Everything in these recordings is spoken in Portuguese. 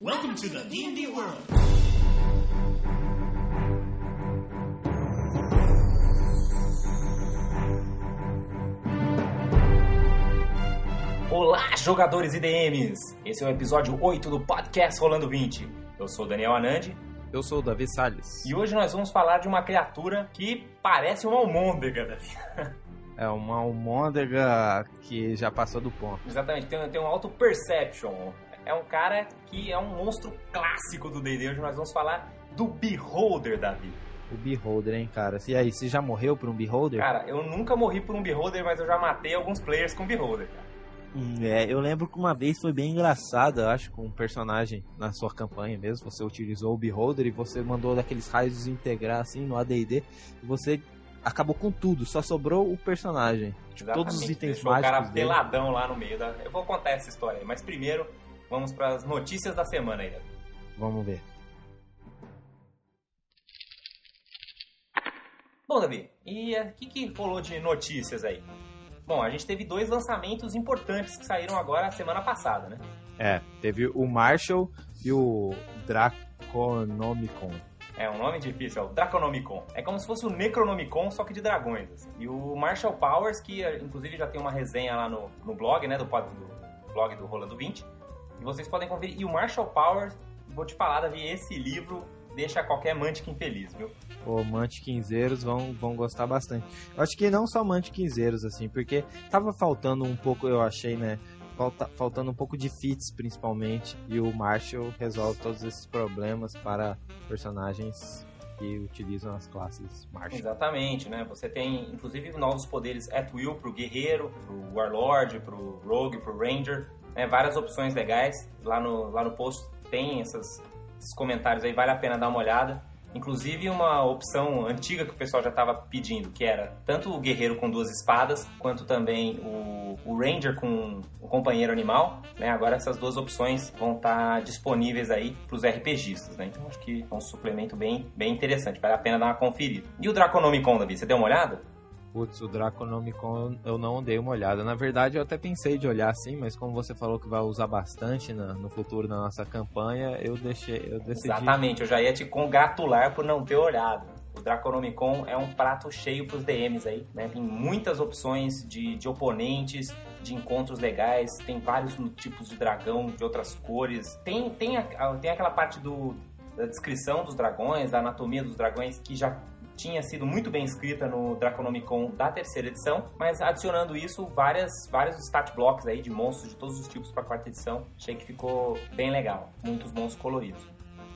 Welcome to the D&D world. Olá, jogadores e DMs! Esse é o episódio 8 do podcast Rolando 20. Eu sou o Daniel Anandi Eu sou o Davi Salles. e hoje nós vamos falar de uma criatura que parece uma almôndega, Davi. É uma almôndega que já passou do ponto. Exatamente, tem, tem um auto perception. É um cara que é um monstro clássico do D&D. Hoje nós vamos falar do Beholder, Davi. O Beholder, hein, cara? E aí, você já morreu por um Beholder? Cara, eu nunca morri por um Beholder, mas eu já matei alguns players com Beholder, cara. Hum, é, eu lembro que uma vez foi bem engraçado, eu acho, com um personagem na sua campanha mesmo. Você utilizou o Beholder e você mandou daqueles raios desintegrar assim no AD&D. E você acabou com tudo, só sobrou o personagem. Tipo, todos os itens deixou o cara mágicos dele. peladão lá no meio da... Eu vou contar essa história aí, mas primeiro vamos para as notícias da semana aí. Vamos ver. Bom, Davi, e o que, que rolou de notícias aí? Bom, a gente teve dois lançamentos importantes que saíram agora semana passada, né? É, teve o Marshall e o Draconomicon. É um nome difícil, é o Draconomicon. É como se fosse o Necronomicon, só que de dragões. assim. E o Marshall Powers, que eh, inclusive já tem uma resenha lá no, no blog, né? Do, do blog do Rolando 20. Vocês podem conferir. E o Marshall Powers, vou te falar, Davi, esse livro deixa qualquer Mantic infeliz, viu? O Mantiquinzeiros vão, vão gostar bastante. Eu acho que não só Mantiquinzeiros, assim, porque tava faltando um pouco, eu achei, né? Falta, faltando um pouco de fits, principalmente. E o Marshall resolve todos esses problemas para personagens que utilizam as classes Marshall. Exatamente, né? Você tem, inclusive, novos poderes at will pro guerreiro, pro warlord, pro rogue, pro ranger, né? Várias opções legais. Lá no, lá no post tem essas, esses comentários aí, vale a pena dar uma olhada. Inclusive uma opção antiga que o pessoal já estava pedindo, que era tanto o guerreiro com duas espadas, quanto também o, o ranger com o companheiro animal, né? Agora essas duas opções vão estar disponíveis aí para os RPGistas, né? Então acho que é um suplemento bem, bem interessante, vale a pena dar uma conferida. E o Draconomicon, Davi, você deu uma olhada? Putz, o Draconomicon eu não dei uma olhada. Na verdade, eu até pensei de olhar assim, mas como você falou que vai usar bastante na- no futuro da nossa campanha, eu deixei, eu decidi. Exatamente, eu já ia te congratular por não ter olhado. O Draconomicon é um prato cheio pros DMs aí, né? Tem muitas opções de, de oponentes, de encontros legais, tem vários tipos de dragão, de outras cores. Tem, tem, a- tem aquela parte do, da descrição dos dragões, da anatomia dos dragões, que já tinha sido muito bem escrita no Draconomicon da terceira edição, mas adicionando isso, várias, vários stat blocks aí de monstros de todos os tipos para a quarta edição. Achei que ficou bem legal, muitos monstros coloridos.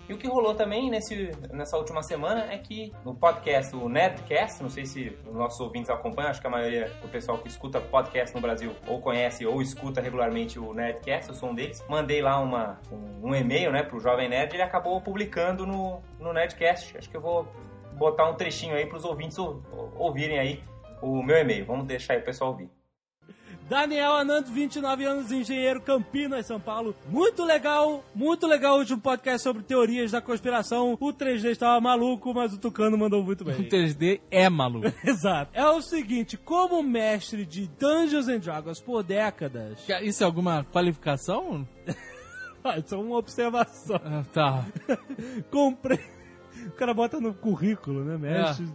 E o que rolou também nesse, nessa última semana é que no podcast, o Nerdcast, não sei se os nossos ouvintes acompanham, acho que a maioria do pessoal que escuta podcast no Brasil ou conhece ou escuta regularmente o Nerdcast, eu sou um deles. Mandei lá uma, um, um e-mail né, pro Jovem Nerd ele acabou publicando no, no Nerdcast. Acho que eu vou botar um trechinho aí pros ouvintes ou- ou- ouvirem aí o meu e-mail. Vamos deixar aí o pessoal ouvir. Daniel Anando, 29 anos, engenheiro, Campinas, São Paulo. Muito legal, muito legal o último podcast sobre teorias da conspiração. O 3D estava maluco, mas o Tucano mandou muito O bem. 3D é maluco. Exato. É o seguinte, como mestre de Dungeons and Dragons por décadas... Isso é alguma qualificação? Ah, Isso é uma observação. Ah, tá. Comprei... O cara bota no currículo, né?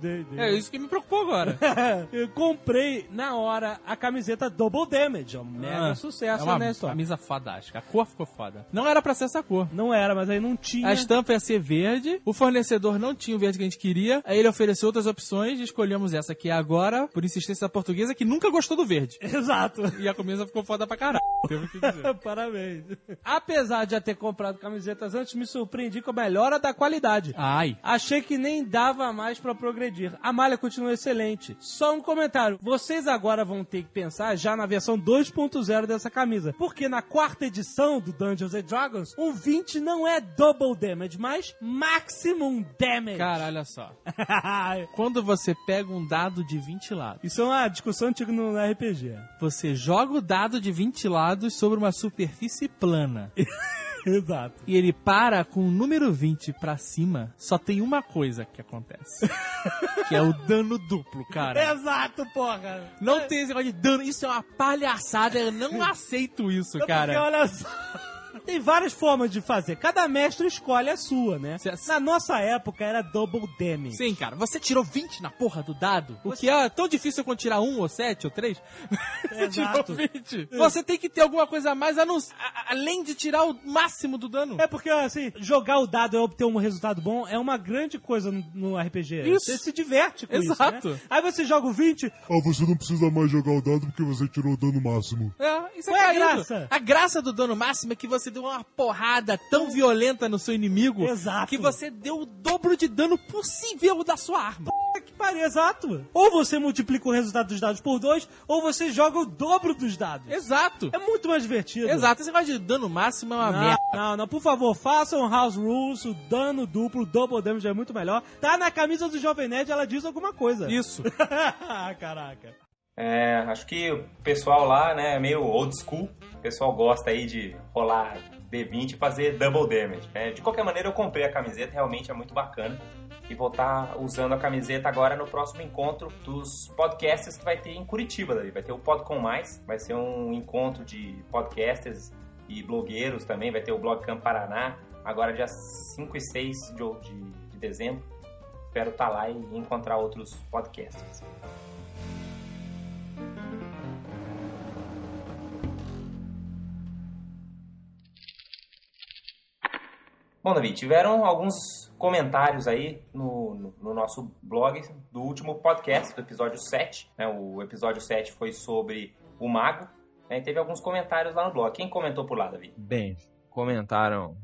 D&D. É isso que me preocupou agora. Eu comprei na hora a camiseta Double Damage. É um mega Ah, sucesso é uma né, história. camisa fodástica. A cor ficou foda. Não era pra ser essa cor. Não era, mas aí não tinha. A estampa ia ser verde, o fornecedor não tinha o verde que a gente queria, aí ele ofereceu outras opções e escolhemos essa que é agora, por insistência da portuguesa, que nunca gostou do verde. Exato. E a camisa ficou foda pra caralho. Temos que dizer. Parabéns. Apesar de já ter comprado camisetas antes, me surpreendi com a melhora da qualidade. Ai. Achei que nem dava mais pra progredir. A malha continua excelente. Só um comentário. Vocês agora vão ter que pensar já na versão 2.0 dessa camisa. Porque na quarta edição do Dungeons and Dragons, um 20 não é double damage, mas maximum damage. Cara, olha só. Quando você pega um dado de 20 lados, Isso é uma discussão antiga no RPG. você joga o dado de 20 lados sobre uma superfície plana. Exato. e ele para com o número 20 pra cima, só tem uma coisa que acontece. que é o dano duplo, cara. Exato, porra. Não tem esse negócio de dano. Isso é uma palhaçada. Eu não aceito isso, Porque cara. olha só. Tem várias formas de fazer. Cada mestre escolhe a sua, né? Cê- Na nossa época era double damage. Sim, cara, você tirou 20 na porra do dado, o que é tão difícil quanto tirar um ou sete ou três. você Exato. tirou 20. Você tem que ter alguma coisa a mais a não- a- além de tirar o máximo do dano. É porque, assim, jogar o dado e obter um resultado bom é uma grande coisa no, RPG. Isso. Você se diverte com Exato. isso, né? Aí você joga o 20, Ah, você não precisa mais jogar o dado porque você tirou o dano máximo. É, isso é Qual é a graça? A graça do dano máximo é que você deu uma porrada tão violenta no seu inimigo Exato. que você deu o dobro de dano possível da sua arma. Puta que pariu, exato. Ou você multiplica o resultado dos dados por dois, ou você joga o dobro dos dados. Exato. É muito mais divertido. Exato. Esse negócio de dano máximo é uma Não, merda. não, não, por favor, façam House Rules, o dano duplo, o double damage é muito melhor. Tá na camisa do Jovem Nerd, ela diz alguma coisa. Isso. Caraca. É, acho que o pessoal lá, né, é meio old school. Pessoal gosta aí de rolar D20 e fazer double damage. né? De qualquer maneira, eu comprei a camiseta, realmente é muito bacana. E vou estar usando a camiseta agora no próximo encontro dos podcasts que vai ter em Curitiba. Vai ter o Podcom Mais, vai ser um encontro de podcasters e blogueiros também. Vai ter o Blog Camp Paraná, agora dia 5 e 6 de, de, de dezembro. Espero estar lá e encontrar outros podcasters. Bom, Davi, tiveram alguns comentários aí no, no, no nosso blog do último podcast, do episódio 7. Né? O episódio 7 foi sobre o mago. Né? E teve alguns comentários lá no blog. Quem comentou por lá, Davi? Bem, comentaram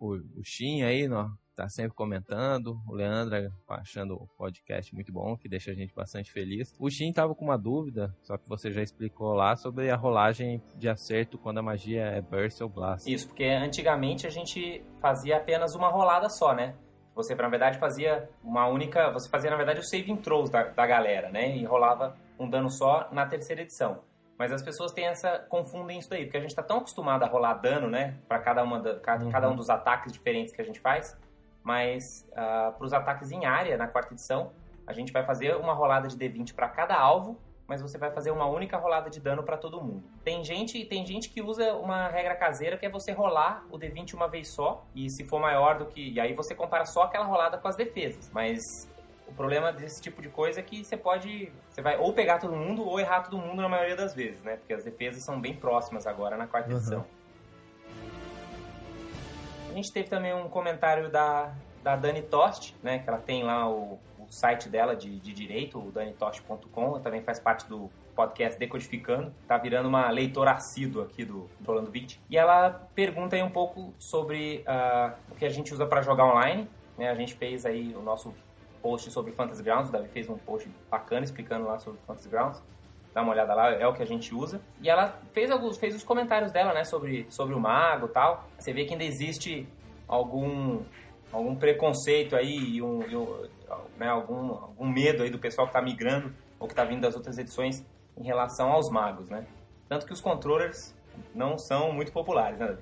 o, o Shin aí, ó, tá sempre comentando. O Leandra achando o podcast muito bom, que deixa a gente bastante feliz. O Shin tava com uma dúvida, só que você já explicou lá, sobre a rolagem de acerto quando a magia é Burst ou Blast. Isso, porque antigamente a gente fazia apenas uma rolada só, né? Você, na verdade, fazia uma única... Você fazia, na verdade, os saving throws da, da galera, né? E rolava um dano só na terceira edição. Mas as pessoas têm essa confundem isso daí, porque a gente tá tão acostumado a rolar dano, né, para cada uma da, cada, Uhum. cada um dos ataques diferentes que a gente faz, mas para os ataques em área na quarta edição, a gente vai fazer uma rolada de D20 para cada alvo, mas você vai fazer uma única rolada de dano para todo mundo. Tem gente, tem gente que usa uma regra caseira que é você rolar o D20 uma vez só, e se for maior do que, e aí você compara só aquela rolada com as defesas. Mas o problema desse tipo de coisa é que você pode. Você vai ou pegar todo mundo ou errar todo mundo na maioria das vezes, né? Porque as defesas são bem próximas agora na quarta Uhum. edição. Gente teve também um comentário da, da Dani Tost, né? Que ela tem lá o, o site dela de, de direito, o danitost.com. Também faz parte do podcast Decodificando. Tá virando uma leitora assídua aqui do, do Rolando 20. E ela pergunta aí um pouco sobre ah, o que a gente usa para jogar online. Né? A gente fez aí o nosso post sobre Fantasy Grounds. O Davi fez um post bacana explicando lá sobre Fantasy Grounds. Dá uma olhada lá, é o que a gente usa. E ela fez alguns, fez os comentários dela, né, sobre, sobre o mago tal. Você vê que ainda existe algum, algum preconceito aí e um, e um, né, algum, algum medo aí do pessoal que tá migrando ou que tá vindo das outras edições em relação aos magos, né? Tanto que os controllers não são muito populares, né?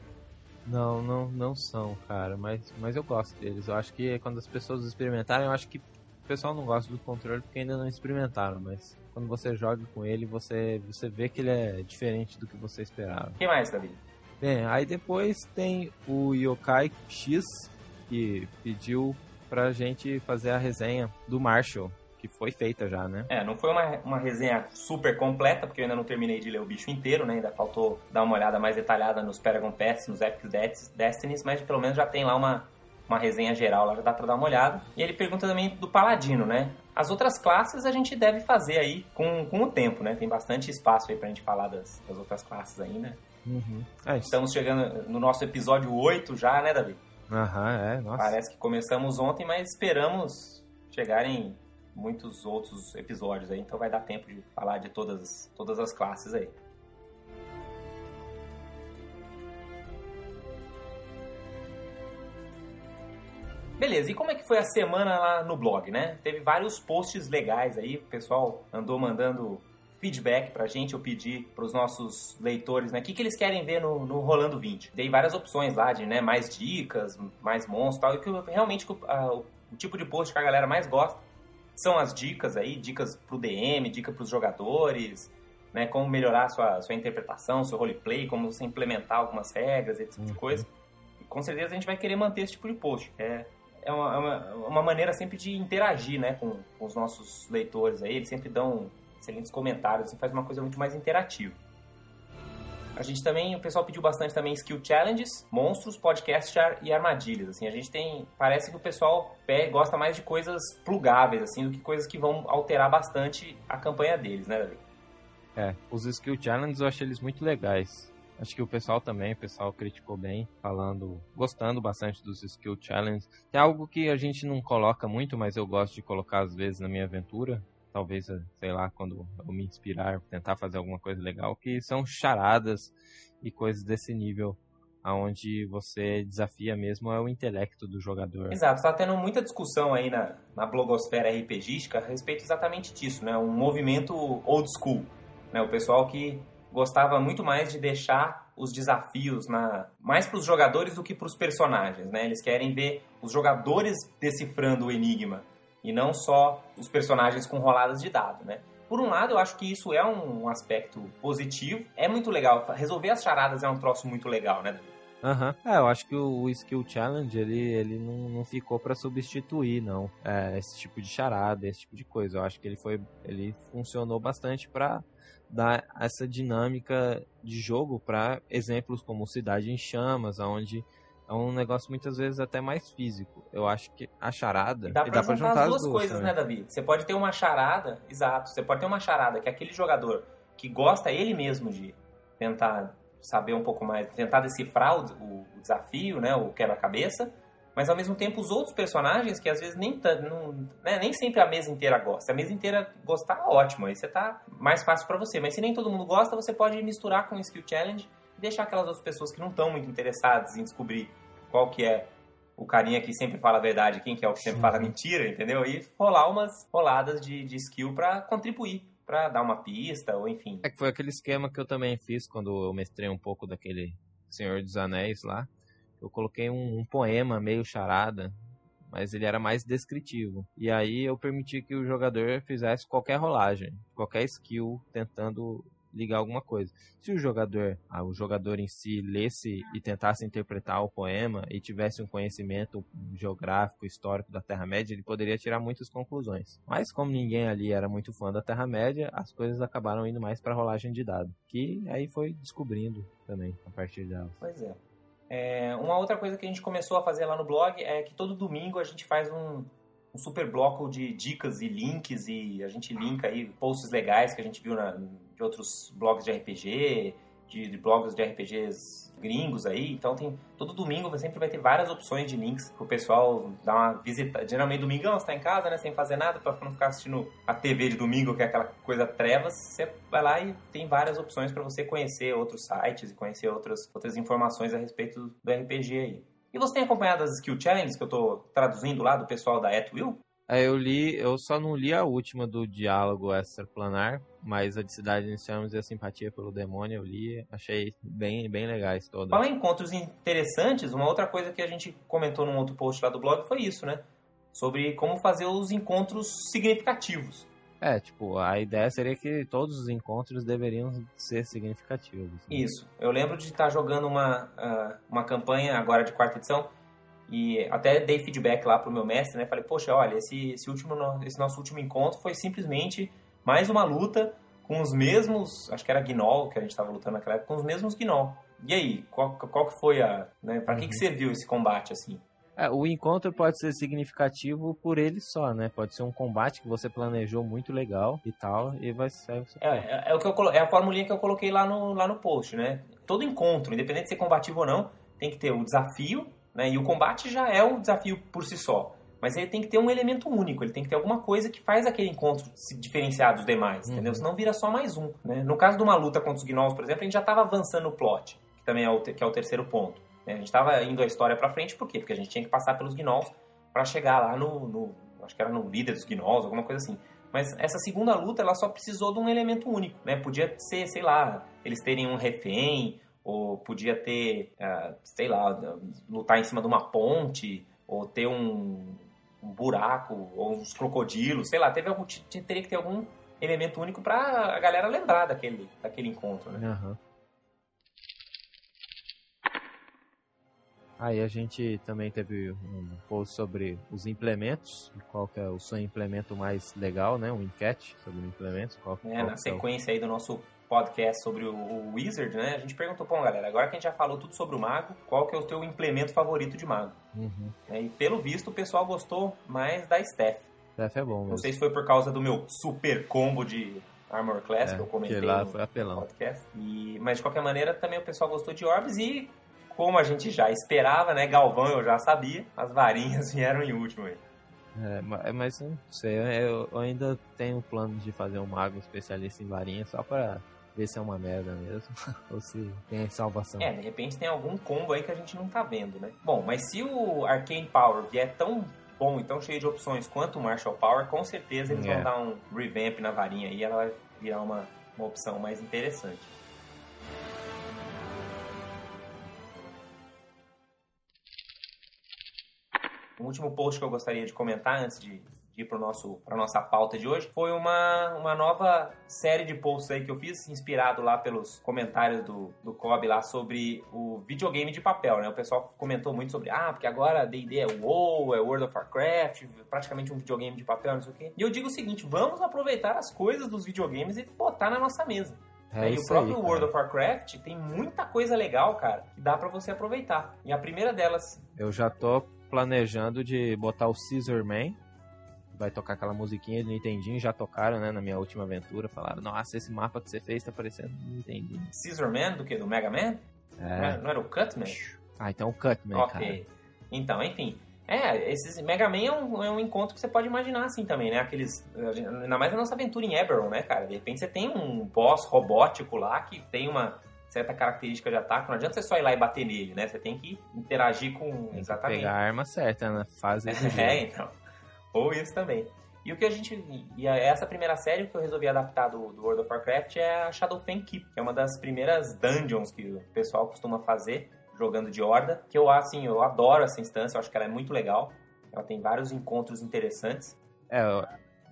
Não, não, não são, cara, mas, mas eu gosto deles. Eu acho que quando as pessoas experimentarem, eu acho que o pessoal não gosta do controle porque ainda não experimentaram, mas quando você joga com ele, você, você vê que ele é diferente do que você esperava. O que mais, Davi? Bem, aí depois tem o Yokai X, que pediu pra gente fazer a resenha do Marshall, que foi feita já, né? É, não foi uma, uma resenha super completa, porque eu ainda não terminei de ler o bicho inteiro, né? Ainda faltou dar uma olhada mais detalhada nos Paragon Paths, nos Epic Des- Destinies, mas pelo menos já tem lá uma, uma resenha geral, lá já dá pra dar uma olhada. E ele pergunta também do Paladino, né? As outras classes a gente deve fazer aí com, com o tempo, né? Tem bastante espaço aí pra gente falar das, das outras classes ainda. Uhum. É. Estamos chegando no nosso episódio 8 já, né, Davi? Aham, é, nossa. Parece que começamos ontem, mas esperamos chegar em muitos outros episódios aí, então vai dar tempo de falar de todas, todas as classes aí. Beleza, e como é que foi a semana lá no blog, né? Teve vários posts legais aí, o pessoal andou mandando feedback pra gente, eu pedi pros nossos leitores, né? O que, que eles querem ver no, no Rolando 20. Dei várias opções lá de, né, mais dicas, mais monstros e tal, e que eu- realmente a- o, tipo de post que a galera mais gosta são as dicas aí, dicas pro DM, dica pros jogadores, né? Como melhorar sua, sua interpretação, seu roleplay, como você implementar algumas regras, esse tipo de Uhum. coisa. E com certeza a gente vai querer manter esse tipo de post. É, é uma, é uma, uma maneira sempre de interagir, né? Com, com os nossos leitores aí. Eles sempre dão excelentes comentários e faz uma coisa muito mais interativa. A gente também, o pessoal pediu bastante também skill challenges, monstros, podcast e armadilhas. Assim, a gente tem, parece que o pessoal pe- gosta mais de coisas plugáveis assim do que coisas que vão alterar bastante a campanha deles, né, Davi? É, os skill challenges eu achei eles muito legais. Acho que o pessoal também, o pessoal criticou bem, falando, gostando bastante dos skill challenges. É algo que a gente não coloca muito, mas eu gosto de colocar às vezes na minha aventura. Talvez, eh, sei lá, quando eu me inspirar, tentar fazer alguma coisa legal, que são charadas e coisas desse nível, aonde você desafia mesmo é o intelecto do jogador. Exato, está tendo muita discussão aí na, na blogosfera RPGística a respeito exatamente disso, né? Um movimento old school, né? O pessoal que gostava muito mais de deixar os desafios na mais para os jogadores do que para os personagens, né? Eles querem ver os jogadores decifrando o enigma e não só os personagens com roladas de dado, né? Por um lado, eu acho que isso é um aspecto positivo. É muito legal. Resolver as charadas é um troço muito legal, né? Aham. É, eu acho que o, Skill Challenge, ele, ele não, não ficou pra substituir, não. É, esse tipo de charada, esse tipo de coisa. Eu acho que ele foi. Ele funcionou bastante pra dar essa dinâmica de jogo pra exemplos como Cidade em Chamas, onde é um negócio muitas vezes até mais físico. Eu acho que a charada. E dá e pra juntar as duas coisas, também. né, Davi? Você pode ter uma charada, exato, você pode ter uma charada que é aquele jogador que gosta ele mesmo de tentar saber um pouco mais, tentar decifrar o, o desafio, né, o quebra-cabeça, mas ao mesmo tempo os outros personagens que às vezes nem, não, né, nem sempre a mesa inteira gosta. A mesa inteira gostar, ótimo, aí você tá mais fácil pra você. Mas se nem todo mundo gosta, você pode misturar com o Skill Challenge e deixar aquelas outras pessoas que não estão muito interessadas em descobrir qual que é o carinha que sempre fala a verdade, quem que é o que sempre fala mentira, entendeu? E rolar umas roladas de, de skill pra contribuir, pra dar uma pista, ou enfim. É que foi aquele esquema que eu também fiz quando eu mestrei um pouco daquele Senhor dos Anéis lá. Eu coloquei um, um poema meio charada, mas ele era mais descritivo. E aí eu permiti que o jogador fizesse qualquer rolagem, qualquer skill tentando ligar alguma coisa. Se o jogador, ah, o jogador em si lesse e tentasse interpretar o poema e tivesse um conhecimento geográfico, histórico da Terra-média, ele poderia tirar muitas conclusões. Mas como ninguém ali era muito fã da Terra-média, as coisas acabaram indo mais para rolagem de dado, que aí foi descobrindo também a partir dela. Pois é. É, Uma outra coisa que a gente começou a fazer lá no blog é que todo domingo a gente faz um, um super bloco de dicas e links e a gente linka aí posts legais que a gente viu na, de outros blogs de RPG, de, de blogs de RPGs gringos aí. Então tem todo domingo sempre vai ter várias opções de links pro pessoal dar uma visita. Geralmente domingão você tá em casa, né, sem fazer nada, para não ficar assistindo a TV de domingo, que é aquela coisa trevas, você vai lá e tem várias opções para você conhecer outros sites e conhecer outras outras informações a respeito do RPG aí. E você tem acompanhado as skill challenges que eu tô traduzindo lá do pessoal da Atwill? Aí eu li, eu só não li a última do diálogo extraplanar, mas a de Cidade de Chamas e a Simpatia pelo Demônio eu li, achei bem, bem legais todas. Falar em encontros interessantes, uma outra coisa que a gente comentou num outro post lá do blog foi isso, né? Sobre como fazer os encontros significativos. É, tipo, a ideia seria que todos os encontros deveriam ser significativos. né? Isso. Eu lembro de estar jogando uma, ah, uma campanha agora de quarta edição e até dei feedback lá pro meu mestre, né? Falei, poxa, olha, esse, esse, último, esse nosso último encontro foi simplesmente mais uma luta com os mesmos, acho que era Gnoll que a gente estava lutando naquela época, com os mesmos Gnoll. E aí, qual, qual que foi a... Né, pra que, que serviu esse combate, assim? É, o encontro pode ser significativo por ele só, né? Pode ser um combate que você planejou muito legal e tal, e vai ser. você É, é, é o que eu, é a formulinha que eu coloquei lá no, lá no post, né? Todo encontro, independente de ser combativo ou não, tem que ter o desafio, né? E o combate já é o desafio por si só. Mas ele tem que ter um elemento único, ele tem que ter alguma coisa que faz aquele encontro se diferenciar dos demais, Uhum. entendeu? Senão vira só mais um, né? No caso de uma luta contra os Gnolls, por exemplo, a gente já estava avançando no plot, que também é o, que é o terceiro ponto. né? A gente estava indo a história pra frente, por quê? Porque a gente tinha que passar pelos Gnolls para chegar lá no, no- Acho que era no líder dos Gnolls, alguma coisa assim. Mas essa segunda luta, ela só precisou de um elemento único, né? Podia ser, sei lá, eles terem um refém, ou podia ter, ah, sei lá, lutar em cima de uma ponte, ou ter um, um buraco, ou uns crocodilos, sei lá, teve algum, teria que ter algum elemento único pra a galera lembrar daquele, daquele encontro, né? Aham. Aí a gente também teve um post sobre os implementos, qual que é o seu implemento mais legal, né? Um enquete sobre implementos. Qual, É, qual na que é o- sequência aí do nosso podcast sobre o, o Wizard, né? A gente perguntou, pô, galera, agora que a gente já falou tudo sobre o mago, qual que é o teu implemento favorito de mago? Uhum. É, E pelo visto o pessoal gostou mais da Steph. Def é bom Não mesmo. sei se foi por causa do meu super combo de Armor Class É, que eu comentei que lá no foi apelão. podcast. E, mas de qualquer maneira também o pessoal gostou de Orbs e como a gente já esperava, né? Galvão eu já sabia, as varinhas vieram em último aí. É, ma- mas não sei, eu, eu ainda tenho plano de fazer um mago especialista em varinha só pra ver se é uma merda mesmo. ou se tem salvação. É, de repente tem algum combo aí que a gente não tá vendo, né? Bom, mas se o Arcane Power vier tão bom e tão cheio de opções quanto o Marshall Power, com certeza eles É. vão dar um revamp na varinha e ela vai virar uma, uma opção mais interessante. O último post que eu gostaria de comentar antes de, de ir para a nossa pauta de hoje foi uma, uma nova série de posts aí que eu fiz, inspirado lá pelos comentários do, do Kobe lá sobre o videogame de papel, né? O pessoal comentou muito sobre, ah, porque agora D&D é WoW, é World of Warcraft, praticamente um videogame de papel, não sei o quê. E eu digo o seguinte, vamos aproveitar as coisas dos videogames e botar na nossa mesa. É e o próprio aí. World of Warcraft tem muita coisa legal, cara, que dá pra você aproveitar. E a primeira delas Eu já tô planejando de botar o Scissor Man. Vai tocar aquela musiquinha de Nintendinho, já tocaram, né, na minha última aventura. Falaram, nossa, esse mapa que você fez tá parecendo Nintendinho. Scissor Man, do que? Do Mega Man? Não, É. era, não era o Cutman? Ah, então o Cutman, cara. ok. Então, enfim. É, esses Mega Man é um, é um encontro que você pode imaginar assim também, né? Aqueles. Ainda mais na nossa aventura em Eberron, né, cara? De repente você tem um boss robótico lá que tem uma certa característica de ataque. Não adianta você só ir lá e bater nele, né? Você tem que interagir com. Tem exatamente. pegar a arma certa na fase do jogo. É, então. Ou isso também. E o que a gente. E essa primeira série que eu resolvi adaptar do, do World of Warcraft é a Shadowfen Keep, que é uma das primeiras dungeons que o pessoal costuma fazer jogando de horda. Que eu, assim, eu adoro essa instância, eu acho que ela é muito legal. Ela tem vários encontros interessantes. É, eu,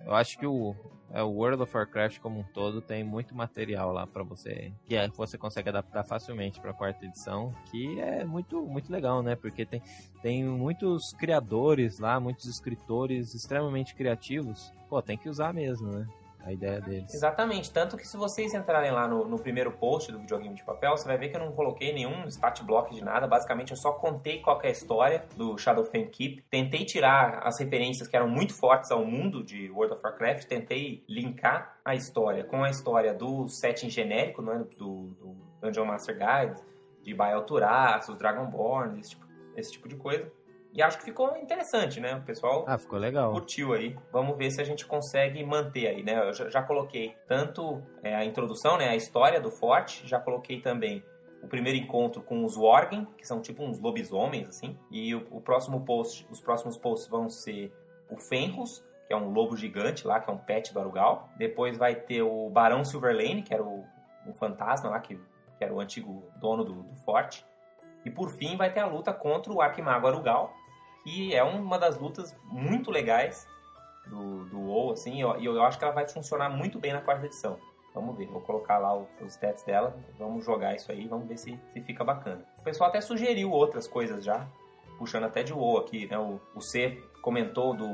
eu acho que o, é, o World of Warcraft como um todo tem muito material lá pra você que é, você consegue adaptar facilmente pra quarta edição, que é muito muito legal, né? Porque tem, tem muitos criadores lá, muitos escritores extremamente criativos. Pô, tem que usar mesmo, né? A ideia deles. Exatamente. Tanto que se vocês entrarem lá no, no primeiro post do videogame de papel, você vai ver que eu não coloquei nenhum stat block de nada. Basicamente, eu só contei qual é a história do Shadowfen Keep. Tentei tirar as referências que eram muito fortes ao mundo de World of Warcraft. Tentei linkar a história com a história do setting genérico, né, do, do Dungeon Master Guide, de Baal Turaços, Dragonborn, esse tipo, esse tipo de coisa. E acho que ficou interessante, né? O pessoal Ah, ficou legal. curtiu aí. Vamos ver se a gente consegue manter aí, né? Eu já, já coloquei tanto é, a introdução, né? A história do forte, já coloquei também o primeiro encontro com os Worgen, que são tipo uns lobisomens, assim. E o, o próximo post, os próximos posts vão ser o Fenris, que é um lobo gigante lá, que é um pet do Arugal. Depois vai ter o Barão Silverlane, que era o, um fantasma lá, que, que era o antigo dono do, do forte. E por fim vai ter a luta contra o Arquimago Arugal, que é uma das lutas muito legais do, do WoW, assim, e eu, eu acho que ela vai funcionar muito bem na quarta edição. Vamos ver, vou colocar lá os stats dela, vamos jogar isso aí, vamos ver se, se fica bacana. O pessoal até sugeriu outras coisas já, puxando até de WoW aqui, né? O, o C comentou do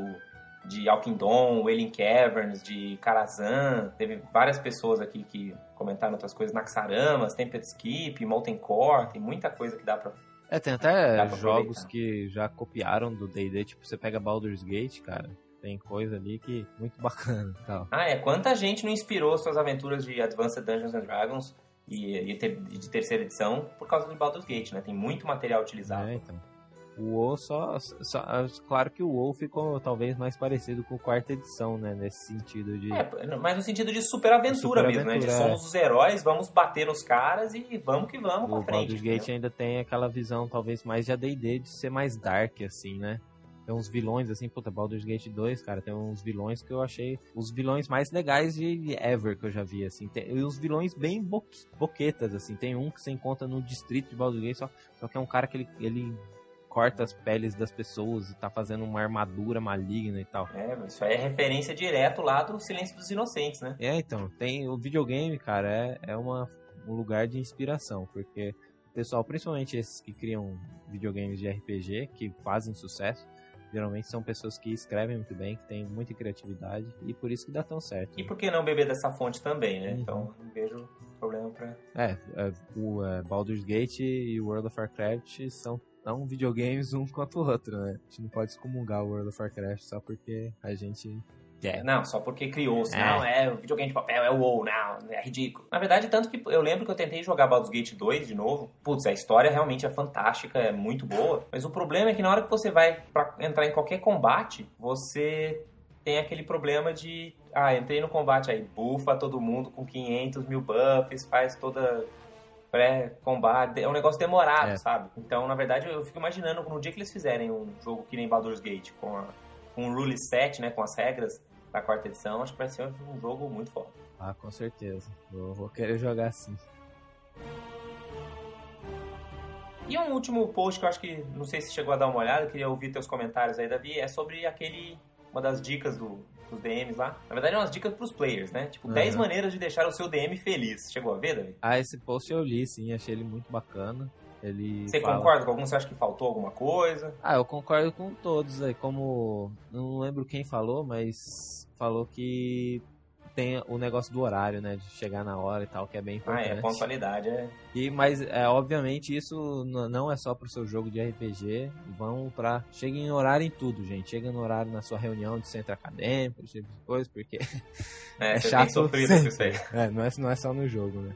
de Alkindon, Wailing Caverns, de Karazhan, teve várias pessoas aqui que comentaram outras coisas, Naxaramas, Tempest Skip, Molten Core, tem muita coisa que dá pra É, tem até jogos que já copiaram do D&D, tipo, você pega Baldur's Gate, cara, tem coisa ali que muito bacana e tal. Ah, é. Quanta gente não inspirou suas aventuras de Advanced Dungeons and Dragons e, e ter- de terceira edição por causa do Baldur's Gate, né? Tem muito material utilizado. É, então. O WoW só, só- Claro que o WoW ficou talvez mais parecido com a quarta edição, né? Nesse sentido de... É, mas no sentido de superaventura mesmo, né? De Superaventura, é. somos os heróis, vamos bater nos caras e vamos que vamos o pra frente. Baldur's Gate ainda tem aquela visão talvez mais de AD&D, de ser mais dark, assim, né? Tem uns vilões, assim, puta, Baldur's Gate 2, cara, tem uns vilões que eu achei os vilões mais legais de ever que eu já vi, assim. Tem, e os vilões bem bo boquetas, assim. Tem um que você encontra no distrito de Baldur's Gate, só, só que é um cara que ele, ele corta as peles das pessoas e tá fazendo uma armadura maligna e tal. É, mas isso aí é referência direto lá do Silêncio dos Inocentes, né? É, então, tem o videogame, cara, é, é uma, um lugar de inspiração, porque o pessoal, principalmente esses que criam videogames de RPG, que fazem sucesso, geralmente são pessoas que escrevem muito bem, que têm muita criatividade e por isso que dá tão certo. E por que não beber dessa fonte também, né? Uhum. Então, não vejo problema pra... É, é, o é, Baldur's Gate e World of Warcraft são tão videogames um quanto o outro, né? A gente não pode excomungar o World of Warcraft só porque a gente quer. Não, só porque criou-se. É. Não, é o videogame de papel, é o WoW, não, é ridículo. Na verdade, tanto que eu lembro que eu tentei jogar Baldur's Gate 2 de novo. Putz, a história realmente é fantástica, é muito boa. Mas o problema é que na hora que você vai pra entrar em qualquer combate, você tem aquele problema de... Ah, entrei no combate aí, bufa todo mundo com 500 mil buffs, faz toda pré-combate. É um negócio demorado, É. sabe? Então, na verdade, eu fico imaginando no dia que eles fizerem um jogo que nem Baldur's Gate, com, a, com o Rule Set, né, com as regras da quarta edição, acho que vai ser um jogo muito foda. Ah, com certeza. Vou, vou querer jogar assim. E um último post que eu acho que, não sei se chegou a dar uma olhada, queria ouvir teus comentários aí, Davi, é sobre aquele, uma das dicas do, dos DMs lá. Na verdade, é umas dicas pros players, né? Tipo, Uhum. 10 maneiras de deixar o seu DM feliz. Chegou a ver, Davi? Ah, esse post eu li, sim, achei ele muito bacana. Ele Você fala- concorda com algum? Você acha que faltou alguma coisa? Ah, eu concordo com todos aí. Como. Não lembro quem falou, mas falou que tem o negócio do horário, né? De chegar na hora e tal, que é bem Ah, importante. é, pontualidade, é. E, mas, é, obviamente, isso não é só pro seu jogo de RPG. Vão pra. Cheguem em horário em tudo, gente. Chega no horário na sua reunião de centro acadêmico, esse tipo de coisa, porque É, é chato sofrido isso aí. É, não é, não é só no jogo, né?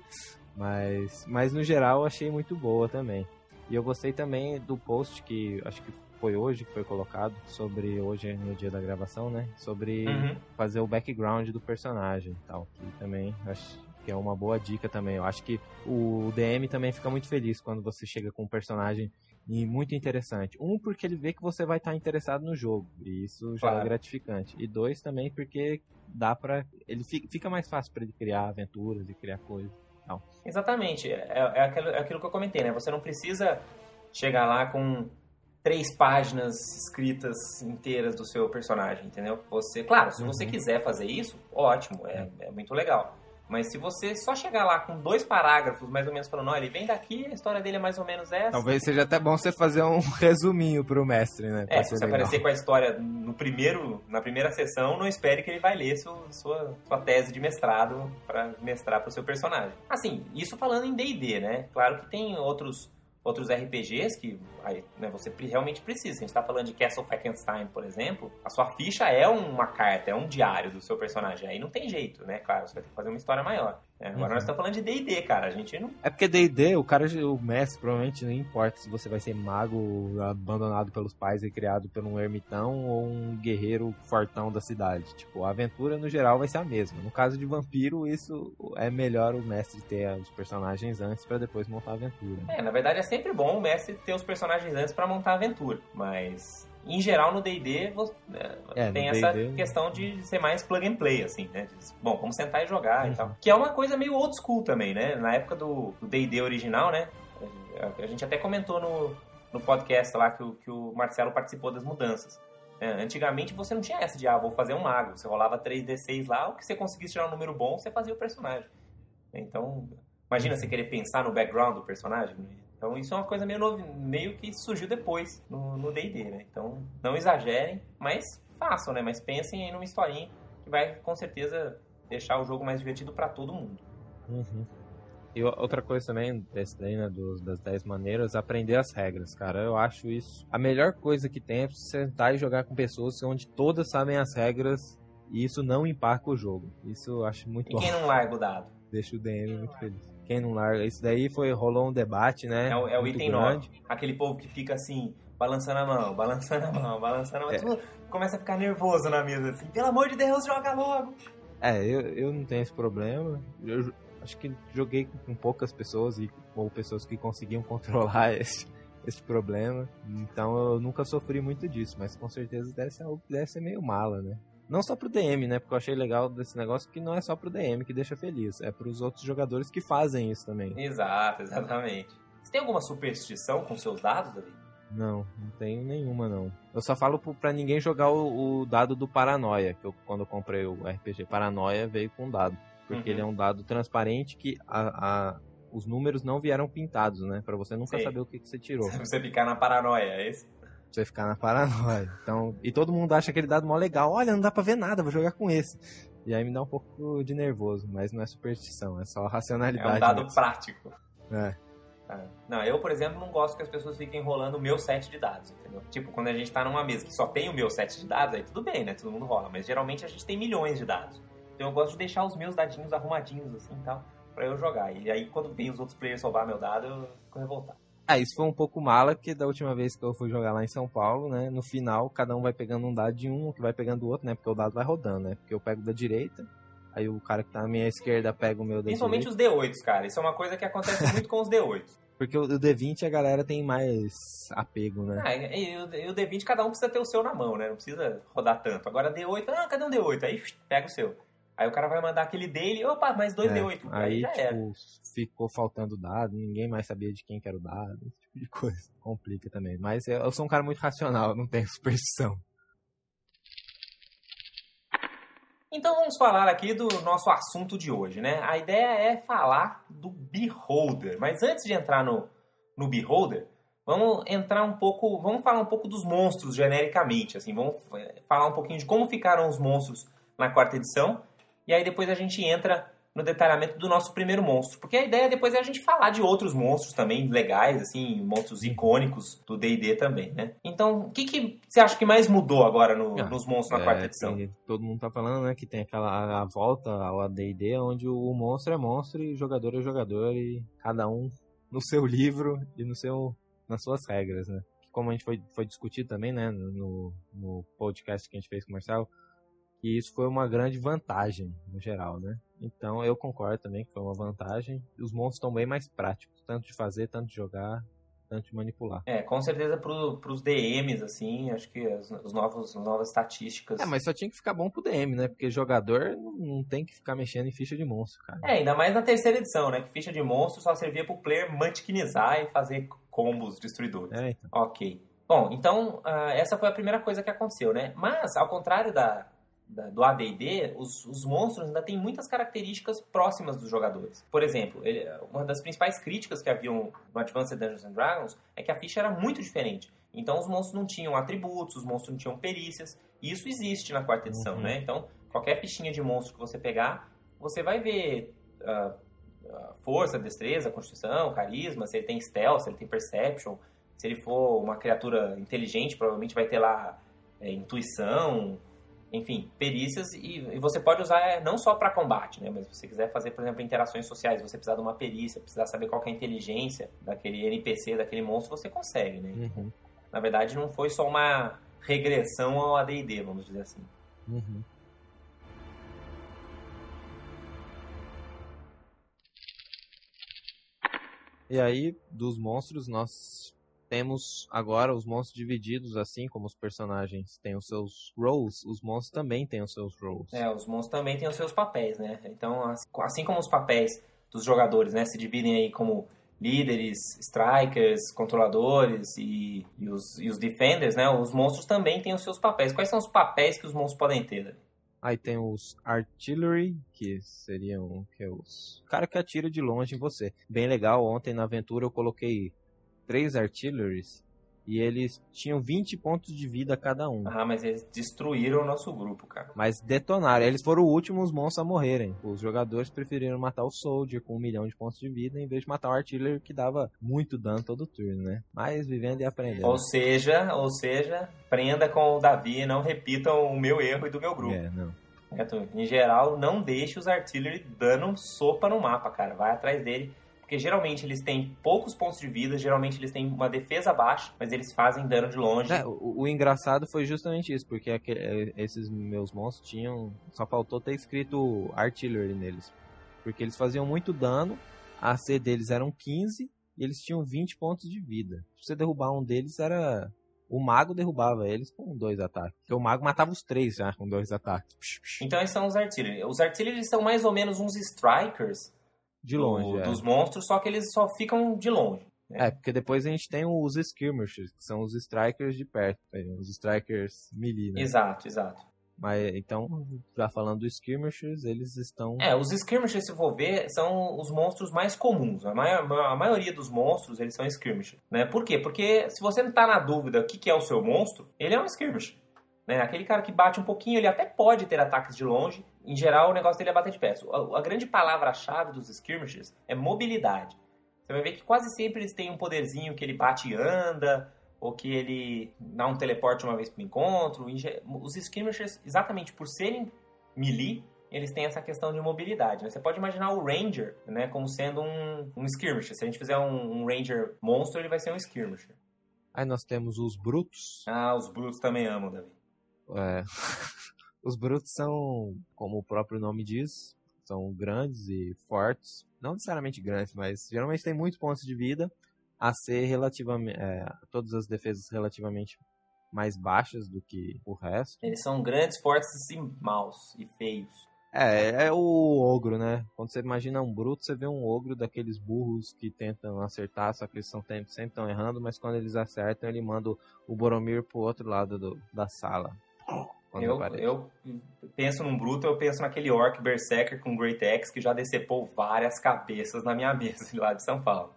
Mas, mas no geral eu achei muito boa também. E eu gostei também do post que acho que foi hoje que foi colocado sobre hoje é no dia da gravação, né? Sobre Uhum. fazer o background do personagem e tal. Que também acho que é uma boa dica também. Eu acho que o DM também fica muito feliz quando você chega com um personagem e muito interessante. Um, porque ele vê que você vai estar interessado no jogo. E isso já é Claro. gratificante. E dois, também porque dá pra. Ele fi- fica mais fácil pra ele criar aventuras e criar coisas. Exatamente. É, é aquilo, é aquilo que eu comentei, né? Você não precisa chegar lá com três páginas escritas inteiras do seu personagem, entendeu? Você, claro, se você Uhum. quiser fazer isso, ótimo, é, é muito legal. Mas se você só chegar lá com dois parágrafos, mais ou menos falando, olha, ele vem daqui, a história dele é mais ou menos essa. Talvez seja até bom você fazer um resuminho pro mestre, né? É, se você legal. aparecer com a história no primeiro, na primeira sessão, não espere que ele vai ler seu- sua, sua tese de mestrado para mestrar pro seu personagem. Assim, isso falando em D&D, né? Claro que tem outros outros RPGs que aí, né, você realmente precisa. A gente tá falando de Castle Frankenstein, por exemplo, a sua ficha é uma carta, é um diário do seu personagem. Aí não tem jeito, né? Claro, você vai ter que fazer uma história maior. Né? Agora Uhum. nós estamos falando de D&D, cara. A gente não... É porque D&D, o cara, o mestre, provavelmente não importa se você vai ser mago abandonado pelos pais e criado por um ermitão ou um guerreiro fortão da cidade. Tipo, a aventura no geral vai ser a mesma. No caso de vampiro, isso é melhor o mestre ter os personagens antes pra depois montar a aventura. É, na verdade é sempre bom o mestre ter os personagens antes pra montar a aventura, mas em geral no D&D vo- é, É, tem essa D&D. questão de ser mais plug and play, assim, né? De, bom, vamos sentar e jogar Uhum. e tal. Que é uma coisa meio old school também, né? Na época do D&D original, né? A, a gente até comentou no, no podcast lá que o, que o Marcelo participou das mudanças. É, antigamente você não tinha essa de, ah, vou fazer um mago. Você rolava 3D6 lá, o que você conseguisse tirar um número bom, você fazia o personagem. Então, imagina você querer pensar no background do personagem. Então, isso é uma coisa meio, novi- meio que surgiu depois no D&D, né? Então, não exagerem, mas façam, né? Mas pensem aí numa historinha que vai, com certeza, deixar o jogo mais divertido pra todo mundo. Uhum. E outra coisa também, desse daí, né, dos, das 10 maneiras, aprender as regras, cara. Eu acho isso. A melhor coisa que tem é sentar e jogar com pessoas onde todas sabem as regras e isso não empaca o jogo. Isso eu acho muito E bom. quem não larga o dado? Deixa o DM muito feliz. Quem não larga. Isso daí foi, rolou um debate, né? É o, é o item grande. 9. Aquele povo que fica assim, balançando a mão, balançando a mão, balançando a mão. É. Começa a ficar nervoso na mesa, assim. Pelo amor de Deus, joga logo! É, eu, eu não tenho esse problema. Eu acho que joguei com poucas pessoas e ou pessoas que conseguiam controlar esse, esse problema. Então eu nunca sofri muito disso, mas com certeza deve ser, deve ser meio mala, né? Não só pro DM, né? Porque eu achei legal desse negócio que não é só pro DM que deixa feliz, é pros outros jogadores que fazem isso também. Exato, exatamente. Você tem alguma superstição com seus dados, Davi? Não, não tenho nenhuma não. Eu só falo pra ninguém jogar o, o dado do Paranoia, que eu, quando eu comprei o RPG Paranoia veio com dado. Porque Uhum. ele é um dado transparente que a, a- os números não vieram pintados, né? Pra você nunca Sei. saber o que, que você tirou. Pra você ficar na paranoia, é esse? Você ficar na paranoia. Então, e todo mundo acha aquele dado mó legal. Olha, não dá pra ver nada, vou jogar com esse. E aí me dá um pouco de nervoso, mas não é superstição, é só É racionalidade. um dado mesmo. prático. É. Ah, Não, eu, por exemplo, não gosto que as pessoas fiquem enrolando o meu set de dados, entendeu? Tipo, quando a gente tá numa mesa que só tem o meu set de dados, aí tudo bem, né? Todo mundo rola. Mas geralmente a gente tem milhões de dados. Então eu gosto de deixar os meus dadinhos arrumadinhos assim e tal, pra eu jogar. E aí quando vem os outros players roubar meu dado, eu fico revoltado. Ah, isso foi um pouco mala, porque da última vez que eu fui jogar lá em São Paulo, né? No final, cada um vai pegando um dado de um, o que vai pegando do outro, né? Porque o dado vai rodando, né? Porque eu pego da direita, aí o cara que tá na minha esquerda pega o meu da Principalmente os D8s, cara. Isso é uma coisa que acontece muito com os D8s. Porque o o D20 a galera tem mais apego, né? Ah, e, o- e o D20 cada um precisa ter o seu na mão, né? Não precisa rodar tanto. Agora D8, ah, cadê um D8? Aí pega o seu. Aí o cara vai mandar aquele dele, opa, mais dois É, D8. Aí, Aí, já era. tipo, ficou faltando dado, ninguém mais sabia de quem que era o dado, esse tipo de coisa. Complica também. Mas eu eu sou um cara muito racional, não tenho superstição. Então vamos falar aqui do nosso assunto de hoje, né? A ideia é falar do Beholder. Mas antes de entrar no, no Beholder, vamos entrar um pouco, vamos falar um pouco dos monstros genericamente, assim, vamos eh, falar um pouquinho de como ficaram os monstros na quarta edição, e aí depois a gente entra no detalhamento do nosso primeiro monstro, porque a ideia depois é a gente falar de outros monstros também legais, assim, monstros icônicos do D&D também, né? Então, o que, que você acha que mais mudou agora no- Ah, nos monstros na É, quarta edição? tem- todo mundo tá falando, né, que tem aquela a volta ao AD&D, onde o monstro é monstro e o jogador é jogador e cada um no seu livro e no seu nas suas regras, né? Como a gente foi, foi discutir também, né, no, no podcast que a gente fez com o Marcelo, que isso foi uma grande vantagem no geral, né? Então eu concordo também que foi uma vantagem. Os monstros estão bem mais práticos, tanto de fazer, tanto de jogar, tanto de manipular. É, com certeza pro, pros DMs, assim, acho que as, os novos, as novas estatísticas. É, mas só tinha que ficar bom pro DM, né? Porque jogador não, tem que ficar mexendo em ficha de monstro, cara. É, ainda mais na terceira edição, né? Que ficha de monstro só servia pro player mantiquinizar e fazer combos destruidores. É, então. Ok. Bom, então, ah, essa foi a primeira coisa que aconteceu, né? Mas, ao contrário da- do AD&D, os, os monstros ainda têm muitas características próximas dos jogadores. Por exemplo, ele- uma das principais críticas que haviam no Advanced Dungeons and Dragons é que a ficha era muito diferente. Então, os monstros não tinham atributos, os monstros não tinham perícias. E isso existe na quarta edição, Uhum. né? Então, qualquer fichinha de monstro que você pegar, você vai ver... ah, força, destreza, constituição, carisma, se ele tem stealth, se ele tem perception, se ele for uma criatura inteligente, provavelmente vai ter lá é, intuição, enfim, perícias, e, e você pode usar é, não só para combate, né? Mas se você quiser fazer, por exemplo, interações sociais, você precisar de uma perícia, precisar saber qual que é a inteligência daquele NPC, daquele monstro, você consegue, né? Uhum, Na verdade, não foi só uma regressão ao AD&D, vamos dizer assim. uhum. E aí, dos monstros, nós temos agora os monstros divididos, assim como os personagens têm os seus roles, os monstros também têm os seus roles. É, os monstros também têm os seus papéis, né? Então, as- assim como os papéis dos jogadores, né, se dividem aí como líderes, strikers, controladores e, e os, e os defenders, né? Os monstros também têm os seus papéis. Quais são os papéis que os monstros podem ter? Davi? Aí tem os artillery, que seriam que é os cara que atira de longe em você. Bem legal, ontem na aventura eu coloquei três artilleries e eles tinham 20 pontos de vida cada um. Ah, mas eles destruíram o nosso grupo, cara. Mas detonaram. Eles foram os últimos monstros a morrerem. Os jogadores preferiram matar o Soldier com um milhão de pontos de vida em vez de matar o Artillery que dava muito dano todo turno, né? Mas vivendo e aprendendo. Ou seja, ou seja, prenda com o Davi e não repitam o meu erro e do meu grupo. É, não. Certo? Em geral, não deixe os artillery dando sopa no mapa, cara. Vai atrás dele. Porque geralmente eles têm poucos pontos de vida, geralmente eles têm uma defesa baixa, mas eles fazem dano de longe. É, o, o engraçado foi justamente isso, porque aquele- eh, esses meus monstros tinham. Só faltou ter escrito Artillery neles. Porque eles faziam muito dano, a AC deles eram 15 e eles tinham 20 pontos de vida. Se você derrubar um deles, era. O mago derrubava eles com dois ataques. Porque o mago matava os três já com dois ataques. Então esses são os artillery. Os artillery são mais ou menos uns strikers De do- longe. é. dos monstros, só que eles só ficam de longe. É, porque depois a gente tem os skirmishers, que são os strikers de perto, aí, os strikers melee, né? Exato, exato. Mas então, já falando dos skirmishers, eles estão. É, os skirmishers, se for ver, são os monstros mais comuns. A, maior, a maioria dos monstros, eles são skirmishers. Né? Por quê? Porque se você não tá na dúvida o que, que é o seu monstro, ele é um skirmisher. Né? Aquele cara que bate um pouquinho, ele até pode ter ataques de longe. Em geral, o negócio dele é bater de pé. A, a grande palavra-chave dos skirmishers é mobilidade. Você vai ver que quase sempre eles têm um poderzinho que ele bate e anda, ou que ele dá um teleporte uma vez pro encontro. Os skirmishers, exatamente por serem melee, eles têm essa questão de mobilidade. Né? Você pode imaginar o Ranger né, como sendo um, um skirmisher. Se a gente fizer um, um Ranger monstro, ele vai ser um skirmisher. Aí nós temos os brutos. Ah, os brutos também amam, Davi. É. os brutos são, como o próprio nome diz, são grandes e fortes. Não necessariamente grandes, mas geralmente tem muitos pontos de vida a ser relativamente. É, todas as defesas relativamente mais baixas do que o resto. Eles são grandes, fortes e maus e feios. É, é o ogro, né? Quando você imagina um bruto, você vê um ogro daqueles burros que tentam acertar, só que eles são, sempre estão errando, mas quando eles acertam, ele manda o Boromir pro outro lado do, da sala. Eu, eu, penso num bruto, eu penso naquele orc berserker com Great Axe que já decepou várias cabeças na minha mesa lá de São Paulo.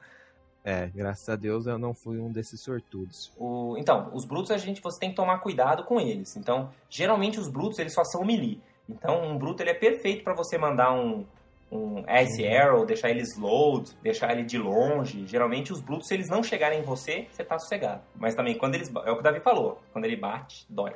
É, graças a Deus eu não fui um desses sortudos. O, então, os brutos a gente você tem que tomar cuidado com eles. Então, geralmente os brutos eles só são melee. Então, um bruto ele é perfeito para você mandar um um Ice uhum. Arrow, deixar ele slowed, deixar ele de longe. Geralmente os brutos, se eles não chegarem em você, você tá sossegado. Mas também quando eles. É o que o Davi falou. Quando ele bate, dói.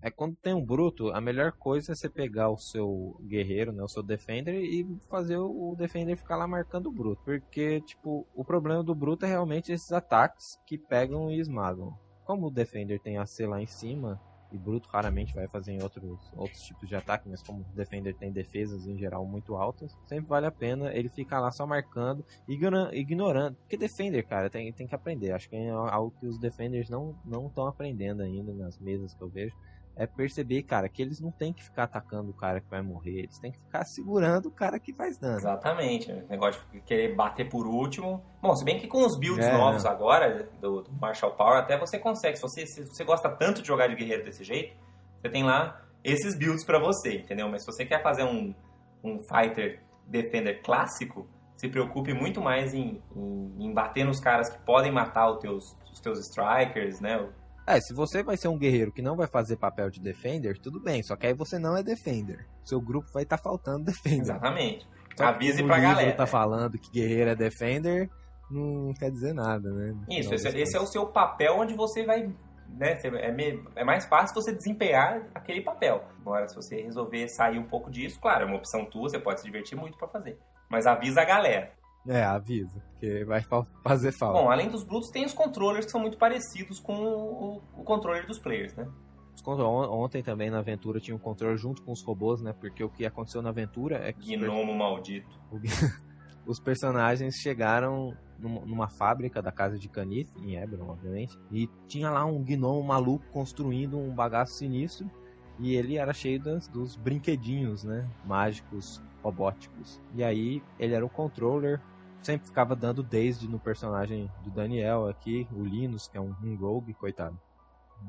É quando tem um bruto, a melhor coisa é você pegar o seu guerreiro, né, o seu defender e fazer o defender ficar lá marcando o bruto, porque tipo, o problema do bruto é realmente esses ataques que pegam e esmagam. Como o defender tem AC lá em cima, e bruto raramente vai fazer em outros, outros tipos de ataque, mas como o defender tem defesas em geral muito altas, sempre vale a pena ele ficar lá só marcando, ignorando, ignorando porque defender, cara, tem, tem que aprender. Acho que é algo que os defenders não estão aprendendo ainda nas mesas que eu vejo é perceber, cara, que eles não tem que ficar atacando o cara que vai morrer, eles têm que ficar segurando o cara que faz dano. Exatamente, o negócio de querer bater por último. Bom, se bem que com os builds é, novos agora, do, do, Marshall Power, até você consegue. Se você, se você gosta tanto de jogar de guerreiro desse jeito, você tem lá esses builds para você, entendeu? Mas se você quer fazer um, um fighter defender clássico, se preocupe muito mais em, em, em bater nos caras que podem matar os teus, os teus strikers, né? É, se você vai ser um guerreiro que não vai fazer papel de defender, tudo bem, só que aí você não é defender. Seu grupo vai estar tá faltando defender. Exatamente. Só Avise pra galera. tá falando que guerreiro é defender, não quer dizer nada, né? Isso, esse, esse é o seu papel onde você vai né, é, é, mais fácil você desempenhar aquele papel. Agora, se você resolver sair um pouco disso, claro, é uma opção tua, você pode se divertir muito para fazer. Mas avisa a galera. É, avisa, porque vai fazer falta. Bom, além dos Brutos, tem os controllers que são muito parecidos com o, o controller dos players, né? Ontem também na aventura tinha um controle junto com os robôs, né? Porque o que aconteceu na aventura é que. Gnomo maldito. os personagens chegaram numa fábrica da casa de Canith, em Hebron, obviamente, e tinha lá um gnomo maluco construindo um bagaço sinistro. E ele era cheio das, dos brinquedinhos, né? Mágicos robóticos. E aí ele era o controller, sempre ficava dando desde no personagem do Daniel aqui, o Linus, que é um, um rogue, coitado.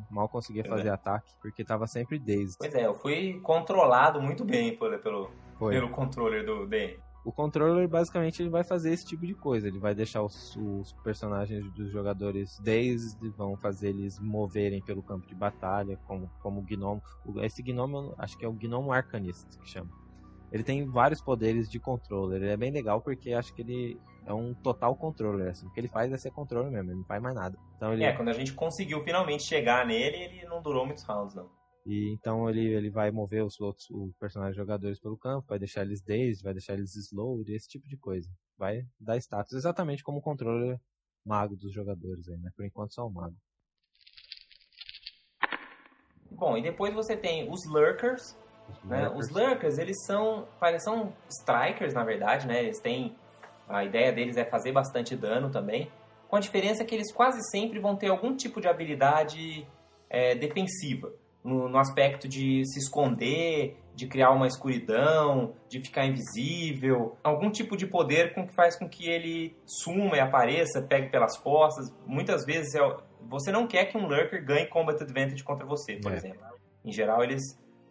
Mal conseguia pois fazer é. ataque, porque tava sempre desde. Pois é, eu fui controlado muito bem pelo, pelo, pelo controller do DM. O controller basicamente ele vai fazer esse tipo de coisa. Ele vai deixar os, os personagens dos jogadores desde, vão fazer eles moverem pelo campo de batalha, como, como o gnomo. Esse gnomo, acho que é o gnomo arcanista que chama. Ele tem vários poderes de controller. Ele é bem legal porque acho que ele é um total controller. Assim. O que ele faz é ser controller mesmo, ele não faz mais nada. Então, ele... É, quando a gente conseguiu finalmente chegar nele, ele não durou muitos rounds, não. E então ele, ele vai mover os outros os personagens jogadores pelo campo, vai deixar eles dazed, vai deixar eles slowed, esse tipo de coisa. Vai dar status exatamente como o controller mago dos jogadores aí, né? Por enquanto só o mago. Bom, e depois você tem os lurkers, né? lurkers. Os lurkers, eles são, são strikers, na verdade, né? Eles têm... A ideia deles é fazer bastante dano também. Com a diferença que eles quase sempre vão ter algum tipo de habilidade é, defensiva. no, no aspecto de se esconder, de criar uma escuridão, de ficar invisível, algum tipo de poder com que faz com que ele suma e apareça, pegue pelas costas. Muitas vezes é, você não quer que um lurker ganhe combat advantage contra você, por É. exemplo. Em geral, eles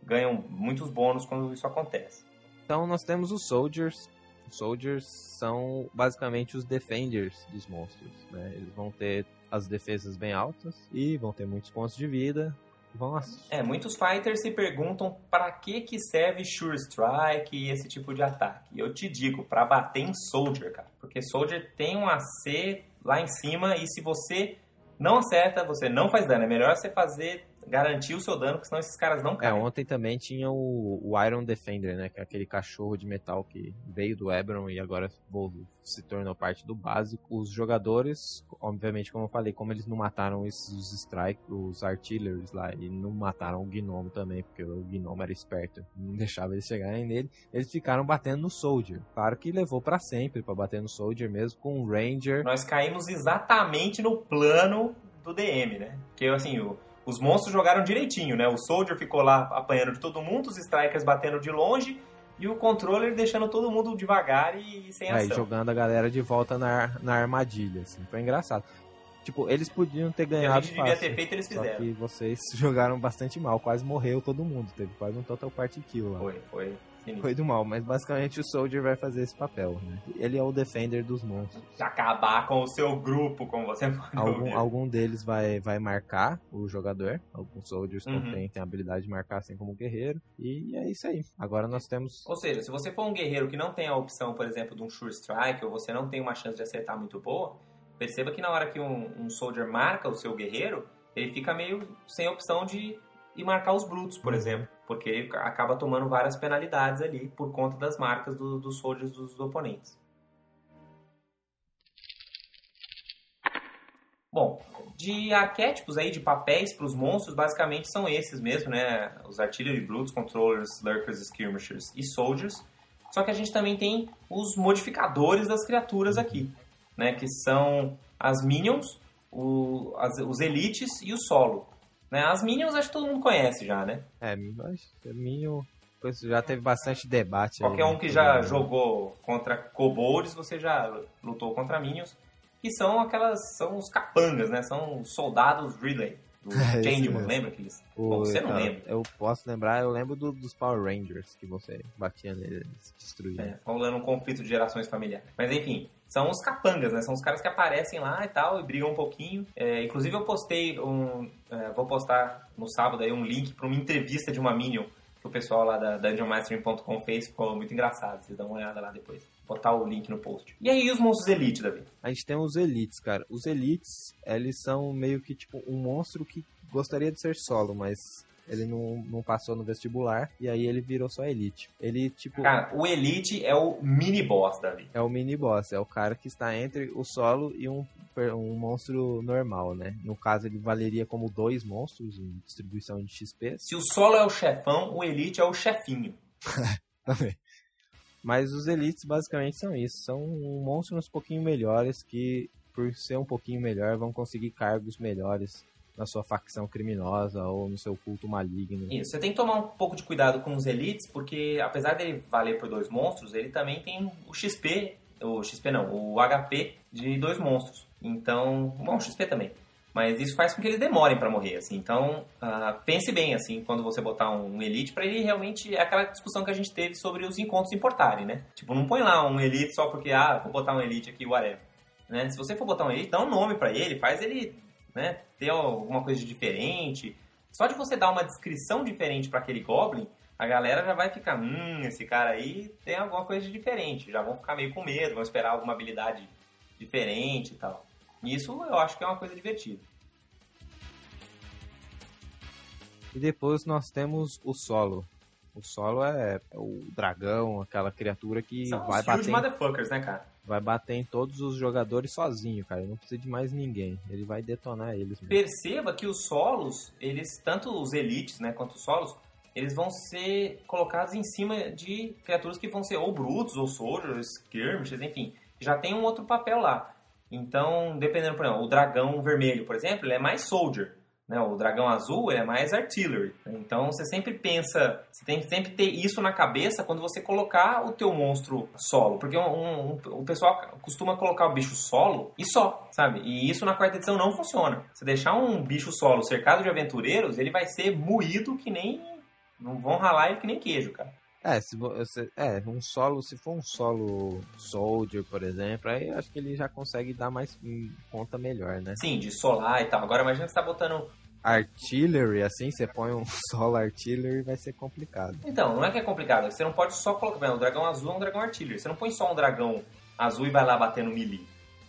ganham muitos bônus quando isso acontece. Então nós temos os Soldiers. Os Soldiers são basicamente os Defenders dos monstros. Né? Eles vão ter as defesas bem altas e vão ter muitos pontos de vida. Vão É, muitos fighters se perguntam para que que serve Sure Strike e esse tipo de ataque. E eu te digo, para bater em Soldier, cara. Porque Soldier tem um AC lá em cima e se você não acerta, você não faz dano. É melhor você fazer, garantir o seu dano, porque senão esses caras não É, caem. ontem também tinha o, o Iron Defender, né? Que é aquele cachorro de metal que veio do Ebron e agora se tornou parte do básico. Os jogadores, obviamente, como eu falei, como eles não mataram esses os Strike, os Artillers lá, e não mataram o Gnomo também, porque o Gnomo era esperto, não deixava eles chegarem nele, eles ficaram batendo no Soldier. Claro que levou pra sempre pra bater no Soldier mesmo, com o Ranger. Nós caímos exatamente no plano do DM, né? Porque, assim, o- os monstros jogaram direitinho, né? O Soldier ficou lá apanhando de todo mundo, os Strikers batendo de longe e o Controller deixando todo mundo devagar e, sem Aí ação. jogando a galera de volta na, na armadilha, assim. Foi engraçado. Tipo, eles podiam ter O que a ganhado gente devia fácil. ter feito, eles Só fizeram. que vocês jogaram bastante mal, quase morreu todo mundo. Teve quase um total party kill lá. Foi, foi. Foi do mal, mas basicamente o Soldier vai fazer esse papel, né? Ele é o defender dos monstros. Acabar com o seu grupo, como você pode Algum, algum deles vai, vai marcar o jogador. Alguns Soldiers Uhum. não têm, têm a habilidade de marcar assim como guerreiro. E é isso aí. Agora nós temos. Ou seja, se você for um guerreiro que não tem a opção, por exemplo, de um Sure Strike, ou você não tem uma chance de acertar muito boa, perceba que na hora que um, um Soldier marca o seu guerreiro, ele fica meio sem opção de ir marcar os Brutos, por exemplo. Porque ele acaba tomando várias penalidades ali por conta das marcas do- dos Soldiers dos oponentes. Bom, de arquétipos aí, de papéis para os monstros, basicamente são esses mesmo, né? Os Artillery Brutes, Controllers, Lurkers, Skirmishers e Soldiers. Só que a gente também tem os modificadores das criaturas aqui, né? Que são as Minions, o- as- os Elites e o Solo. Né? As Minions acho que todo mundo conhece já, né? É, mas Minho. pois Já teve bastante debate. aí, Qualquer né? um que já jogou contra Kobolds, você já lutou contra Minions. Que são aquelas. São os capangas, né? São os soldados Relay. Do É, Changeman, lembra aqueles? O- Bom, você não cara, lembra. Eu posso lembrar, eu lembro do- dos Power Rangers que você batia neles, destruía. É, rolando um conflito de gerações familiares. Mas enfim, são os capangas, né? São os caras que aparecem lá e tal, e brigam um pouquinho. É, inclusive eu postei um. é, vou postar no sábado aí um link para uma entrevista de uma Minion que o pessoal lá da DungeonMastering.com fez. Ficou muito engraçado. Vocês dão uma olhada lá depois. Botar o link no post. E aí os monstros Elite, Davi? A gente tem os Elites, cara. Os Elites, eles são meio que tipo um monstro que gostaria de ser solo, mas ele não, não passou no vestibular e aí ele virou só Elite. Ele, tipo, Cara, o Elite é o mini boss, Davi. é o mini boss, é o cara que está entre o solo e um, um monstro normal, né? No caso, ele valeria como dois monstros em distribuição de XP. Se o solo é o chefão, o Elite é o chefinho. também. Mas os elites basicamente são isso, são monstros um pouquinho melhores que, por ser um pouquinho melhor, vão conseguir cargos melhores na sua facção criminosa ou no seu culto maligno. Isso, você tem que tomar um pouco de cuidado com os elites, porque apesar dele valer por dois monstros, ele também tem o XP, o XP não, o HP de dois monstros. Então, bom, XP também. Mas isso faz com que eles demorem pra morrer, assim. Então, ah, pense bem, assim, quando você botar um elite, pra ele realmente é aquela discussão que a gente teve sobre os encontros importarem, né? Tipo, não põe lá um elite só porque ah, vou botar um elite aqui, whatever. Né? Se você for botar um elite, dá um nome pra ele, faz ele, né, ter alguma coisa diferente. Só de você dar uma descrição diferente pra aquele Goblin, a galera já vai ficar, hum, esse cara aí tem alguma coisa diferente. Já vão ficar meio com medo, vão esperar alguma habilidade diferente e tal. Isso eu acho que é uma coisa divertida. E depois nós temos o solo. O solo é, é o dragão, aquela criatura que São vai bater, em, motherfuckers, né, cara? vai bater em todos os jogadores sozinho, cara. Ele não precisa de mais ninguém. Ele vai detonar eles mesmo. Perceba que os solos, eles, tanto os elites, né, quanto os solos, eles vão ser colocados em cima de criaturas que vão ser ou brutos, ou soldiers, skirmishes, enfim. Já tem um outro papel lá. Então, dependendo, por exemplo, o dragão vermelho, por exemplo, ele é mais soldier. Né? O dragão azul é mais artillery. Então você sempre pensa, você tem que sempre ter isso na cabeça quando você colocar o teu monstro solo. Porque um- um- o pessoal costuma colocar o bicho solo e só, sabe? E isso na quarta edição não funciona. Se deixar um bicho solo cercado de aventureiros, ele vai ser moído que nem. Não vão ralar ele que nem queijo, cara. É, se você, é, um solo, se for um solo soldier, por exemplo, aí eu acho que ele já consegue dar mais hum, conta melhor, né? Sim, de solar e tal. Agora imagina que você tá botando Artillery, assim, você põe um solo artillery, vai ser complicado. Então, não é que é complicado. Você não pode só colocar. Bem, o dragão azul é um dragão artillery. Você não põe só um dragão azul e vai lá bater no melee.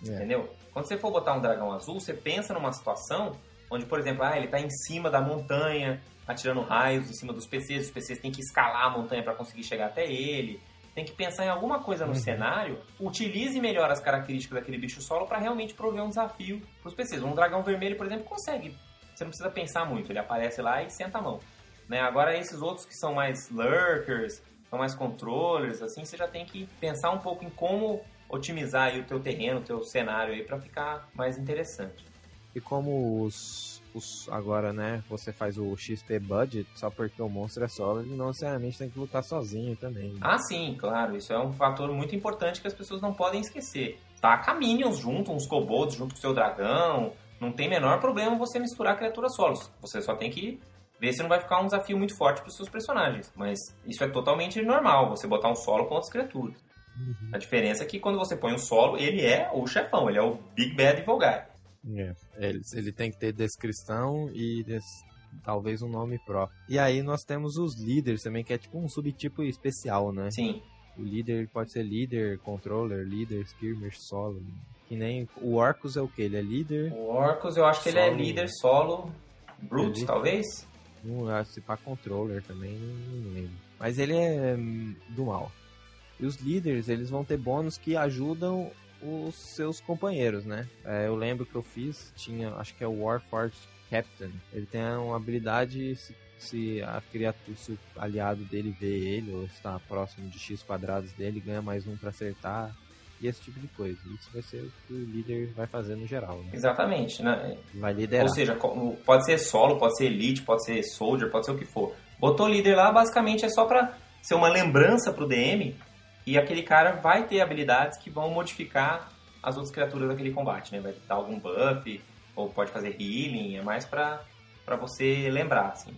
É. Entendeu? Quando você for botar um dragão azul, você pensa numa situação onde, por exemplo, ah, ele tá em cima da montanha, atirando raios em cima dos PCs. Os PCs têm que escalar a montanha para conseguir chegar até ele. Tem que pensar em alguma coisa no cenário. Utilize melhor as características daquele bicho solo para realmente prover um desafio pros PCs. Um dragão vermelho, por exemplo, consegue. Você não precisa pensar muito. Ele aparece lá e senta a mão. Né? Agora, esses outros que são mais lurkers, são mais controllers, assim, você já tem que pensar um pouco em como otimizar o teu terreno, o teu cenário aí para ficar mais interessante. E como os, os- agora, né, você faz o XP budget só porque o monstro é solo, ele não necessariamente tem que lutar sozinho também. Ah, sim, claro, isso é um fator muito importante que as pessoas não podem esquecer. Taca minions junto, uns kobolds junto com o seu dragão, não tem menor problema você misturar criaturas solos. Você só tem que ver se não vai ficar um desafio muito forte para os seus personagens. Mas isso é totalmente normal, você botar um solo com outras criaturas. A diferença é que quando você põe um solo, ele é o chefão, ele é o Big Bad Evil Guy. É, ele, ele tem que ter descrição e des- talvez um nome próprio. E aí nós temos os líderes também, que é tipo um subtipo especial, né? Sim, O líder pode ser líder, controller, líder, skirmish, solo. Que nem o Orcus é o que? Ele é líder, o Orcus eu acho que ele é Solo. líder solo, Brute talvez? um acho que para controller também, não lembro. Mas ele é hum, do mal. E os líderes, eles vão ter bônus que ajudam os seus companheiros, né? É, eu lembro que eu fiz, tinha, acho que é o Warforged Captain. Ele tem uma habilidade se, se a criatura, se o aliado dele vê ele ou está próximo de X quadrados dele, ganha mais um para acertar. E esse tipo de coisa. Isso vai ser o que o líder vai fazer no geral, né? Exatamente, né? Vai liderar. Ou seja, pode ser solo, pode ser elite, pode ser soldier, pode ser o que for. Botou líder lá, basicamente é só pra ser uma lembrança pro DM e aquele cara vai ter habilidades que vão modificar as outras criaturas daquele combate, né? Vai dar algum buff, ou pode fazer healing, é mais pra, pra você lembrar, assim,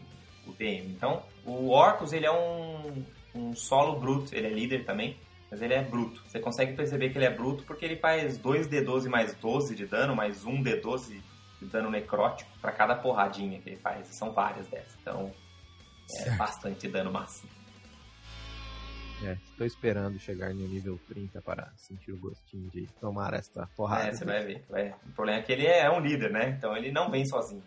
o DM. Então, o Orcus, ele é um, um solo bruto, ele é líder também, mas ele é bruto. Você consegue perceber que ele é bruto porque ele faz 2d12 mais 12 de dano, mais 1d12 de dano necrótico pra cada porradinha que ele faz. São várias dessas. Então, é Certo. bastante dano massivo. É, estou esperando chegar no nível 30 para sentir o gostinho de tomar esta porrada. É, você vai ver. vai- O problema é que ele é um líder, né? Então ele não vem sozinho.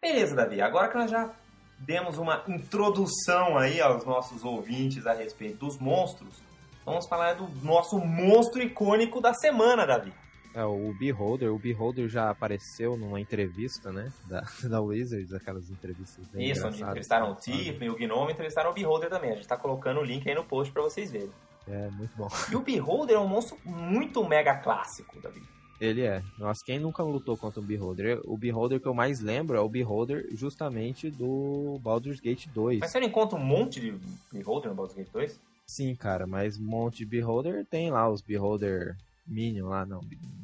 Beleza, Davi. Agora que nós já demos uma introdução aí aos nossos ouvintes a respeito dos monstros, vamos falar do nosso monstro icônico da semana, Davi. É, o Beholder. O Beholder já apareceu numa entrevista, né? Da, da Wizards, aquelas entrevistas bem Isso, onde entrevistaram o Tiffany, o Gnome, entrevistaram o Beholder também. A gente tá colocando o link aí no post pra vocês verem. É, muito bom. E o Beholder é um monstro muito mega clássico, Davi. Ele é. Nossa, quem nunca lutou contra o Beholder? O Beholder que eu mais lembro é o Beholder justamente do Baldur's Gate 2. Mas você não encontra um monte de Beholder no Baldur's Gate 2? Sim, cara, mas um monte de Beholder tem lá, os Beholder Minion lá, não.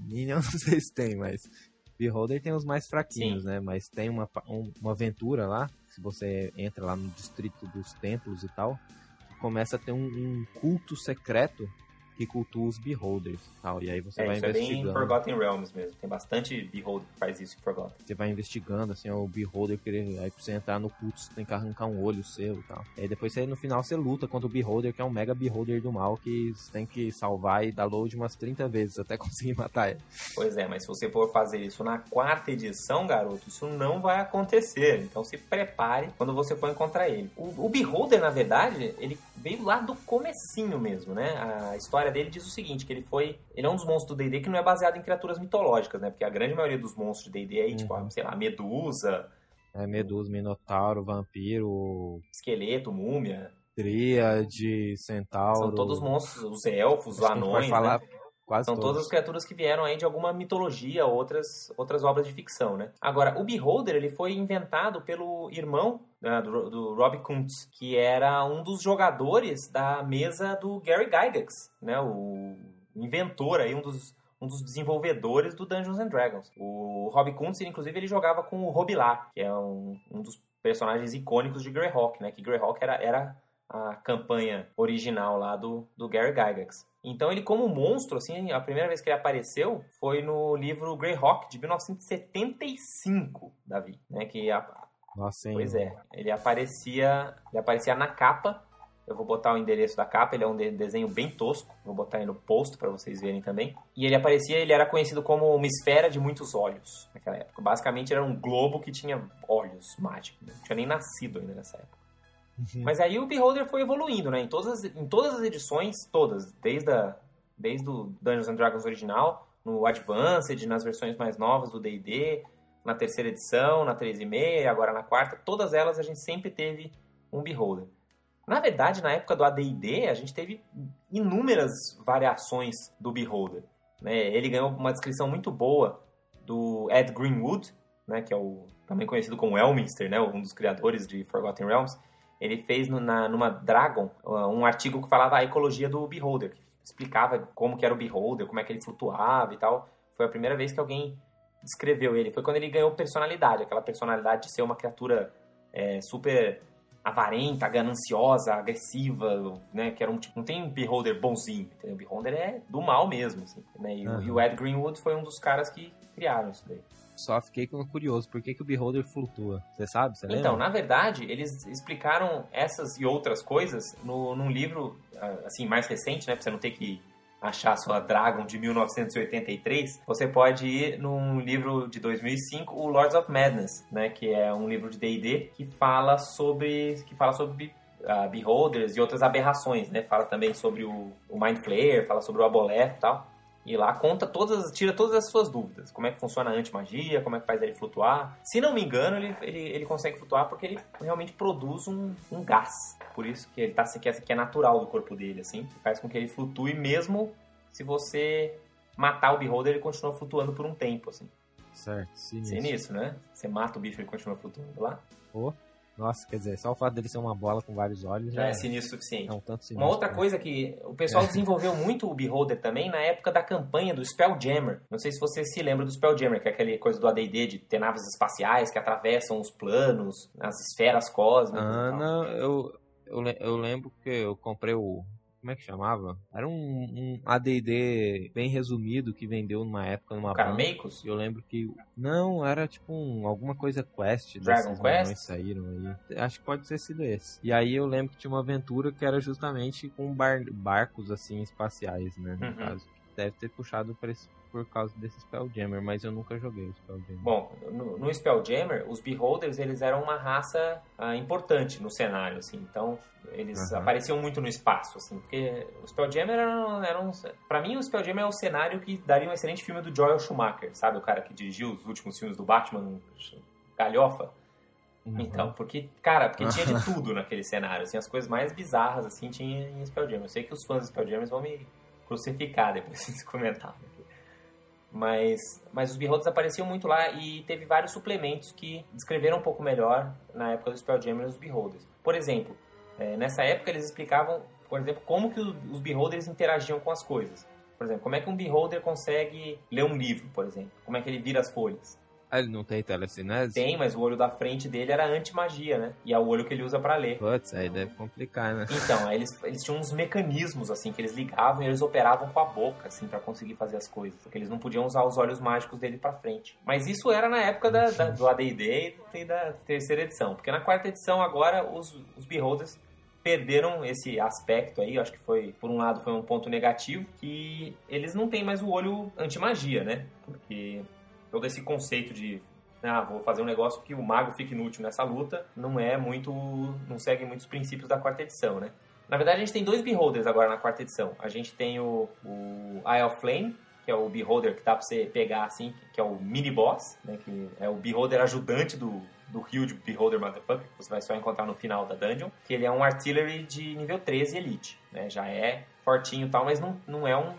Minion não sei se tem, mas Beholder tem os mais fraquinhos, né? Mas tem uma, um- uma aventura lá, se você entra lá no distrito dos templos e tal, começa a ter um, um culto secreto que cultua os Beholders e tal. E aí você É, vai isso é bem investigando. Forgotten Realms mesmo. Tem bastante Beholder que faz isso em Forgotten. Você vai investigando, assim, o Beholder querer. Aí pra você entrar no culto, você tem que arrancar um olho seu e tal. Aí depois você, no final você luta contra o Beholder, que é um mega Beholder do mal, que você tem que salvar e dar load umas 30 vezes até conseguir matar ele. Pois é, mas se você for fazer isso na quarta edição, garoto, isso não vai acontecer. Então se prepare quando você for encontrar ele. O, o Beholder, na verdade, ele veio lá do comecinho mesmo, né? A história dele diz o seguinte, que ele foi... Ele é um dos monstros do D&D que não é baseado em criaturas mitológicas, né? Porque a grande maioria dos monstros de D&D é tipo, Uhum. sei lá, Medusa, É Medusa, Minotauro, Vampiro. esqueleto, múmia. Tríade, Centauro. São todos monstros, os elfos, os anões, falar né? Quase São todos. todas as criaturas que vieram aí de alguma mitologia, outras, outras obras de ficção, né? Agora, o Beholder, ele foi inventado pelo irmão né, do, do Rob Kuntz, que era um dos jogadores da mesa do Gary Gygax, né? O inventor aí, um dos, um dos desenvolvedores do Dungeons and Dragons. O Rob Kuntz, inclusive, ele jogava com o Robilar, que é um, um dos personagens icônicos de Greyhawk, né? Que Greyhawk era, era a campanha original lá do, do Gary Gygax. Então ele como monstro, assim, a primeira vez que ele apareceu foi no livro Greyhawk de 1975, Davi, né? Que a, Nossa, hein? Pois é, ele aparecia, ele aparecia na capa. Eu vou botar o endereço da capa, ele é um de- desenho bem tosco. Vou botar aí no post para vocês verem também. E ele aparecia, ele era conhecido como uma esfera de muitos olhos naquela época. Basicamente era um globo que tinha olhos mágicos. Não tinha nem nascido ainda nessa época. Mas aí o Beholder foi evoluindo, né? Em todas, as- em todas as edições, todas, desde, a, desde o Dungeons and Dragons original, no Advanced, nas versões mais novas do D&D, na terceira edição, na 3.5 e agora na quarta, todas elas a gente sempre teve um Beholder. Na verdade, na época do AD&D, a gente teve inúmeras variações do Beholder. né? Ele ganhou uma descrição muito boa do Ed Greenwood, né, que é o também conhecido como Elminster, né, um dos criadores de Forgotten Realms. Ele fez no- na, numa Dragon um artigo que falava a ecologia do Beholder, que explicava como que era o Beholder, como é que ele flutuava e tal. Foi a primeira vez que alguém descreveu ele. Foi quando ele ganhou personalidade, aquela personalidade de ser uma criatura é, super avarenta, gananciosa, agressiva, né? Que era um tipo. Não tem um beholder bonzinho, entendeu? O beholder é do mal mesmo, assim, né? E, Aham. e o Ed Greenwood foi um dos caras que criaram isso daí. Só fiquei curioso, por que, que o Beholder flutua? Você sabe? Você? Então, na verdade, eles explicaram essas e outras coisas no, num livro, ah, assim, mais recente, né? Pra você não ter que achar a sua Dragon de 1983. Você pode ir num livro de 2005, o Lords of Madness, né? Que é um livro de D&D que fala sobre... Que fala sobre ah, Beholders e outras aberrações, né? Fala também sobre o, o Mind Flayer, fala sobre o Aboleth e tal. E lá conta todas, tira todas as suas dúvidas. Como é que funciona a antimagia, como é que faz ele flutuar. Se não me engano, ele, ele, ele consegue flutuar porque ele realmente produz um, um gás. Por isso que ele tá que é, que é natural do corpo dele, assim. Faz com que ele flutue mesmo se você matar o beholder, ele continua flutuando por um tempo, assim. Certo, sim. Sinistro, né? Você mata o bicho, ele continua flutuando lá. Nossa, quer dizer, só o fato dele ser uma bola com vários olhos já Já é, é sinistro o suficiente. é um tanto sinistro. Uma outra né? coisa que o pessoal desenvolveu muito o Beholder também na época da campanha do Spelljammer. Não sei se você se lembra do Spelljammer, que é aquele coisa do AD&D de ter naves espaciais que atravessam os planos, as esferas cósmicas Ah, não, eu, eu, eu lembro que eu comprei o. Como é que chamava? Era um, um ADD bem resumido que vendeu numa época numa. Meikos? Eu lembro que. Não, era tipo um, alguma coisa Quest. Dragon Quest? saíram aí. Acho que pode ter sido esse. E aí eu lembro que tinha uma aventura que era justamente com bar- barcos assim espaciais, né? No Uhum. caso. Deve ter puxado por, esse- por causa desse Spelljammer, mas eu nunca joguei o Spelljammer. Bom, no, no Spelljammer, os Beholders, eles eram uma raça ah, importante no cenário, assim. Então, eles Aham. apareciam muito no espaço, assim. Porque o Spelljammer era, era um... Pra mim, o Spelljammer é o cenário que daria um excelente filme do Joel Schumacher, sabe? O cara que dirigiu os últimos filmes do Batman, Galhofa. Uhum. Então, porque, cara, porque tinha de tudo naquele cenário, assim, as coisas mais bizarras, assim, tinha em Spelljammer. Eu sei que os fãs de Spelljammer vão me crucificar depois desse comentário. Mas, mas os Beholders apareciam muito lá e teve vários suplementos que descreveram um pouco melhor na época do Spelljammer os Beholders. Por exemplo, eh, nessa época eles explicavam, por exemplo, como que os Beholders interagiam com as coisas. Por exemplo, como é que um Beholder consegue ler um livro, por exemplo? Como é que ele vira as folhas? Ah, ele não tem telecinese? Tem, mas o olho da frente dele era anti-magia, né? E é o olho que ele usa pra ler. Putz, aí deve complicar, né? Então, aí eles, eles tinham uns mecanismos, assim, que eles ligavam e eles operavam com a boca, assim, pra conseguir fazer as coisas. Porque eles não podiam usar os olhos mágicos dele pra frente. Mas isso era na época da, da- do AD&D e da terceira edição. Porque na quarta edição, agora, os, os Beholders perderam esse aspecto aí, acho que foi, por um lado, foi um ponto negativo, que eles não têm mais o olho anti-magia, né? Porque todo esse conceito de ah, vou fazer um negócio que o mago fique inútil nessa luta, não é muito, não segue muitos princípios da quarta edição, né? Na verdade, a gente tem dois Beholders agora na quarta edição. A gente tem o, o Eye of Flame, que é o Beholder que dá pra você pegar assim, que é o mini boss, né? Que é o Beholder ajudante do, do Huge Beholder Motherfucker, que você vai só encontrar no final da dungeon, que ele é um artillery de nível 13 elite, né? Já é fortinho e tal, mas não, não é um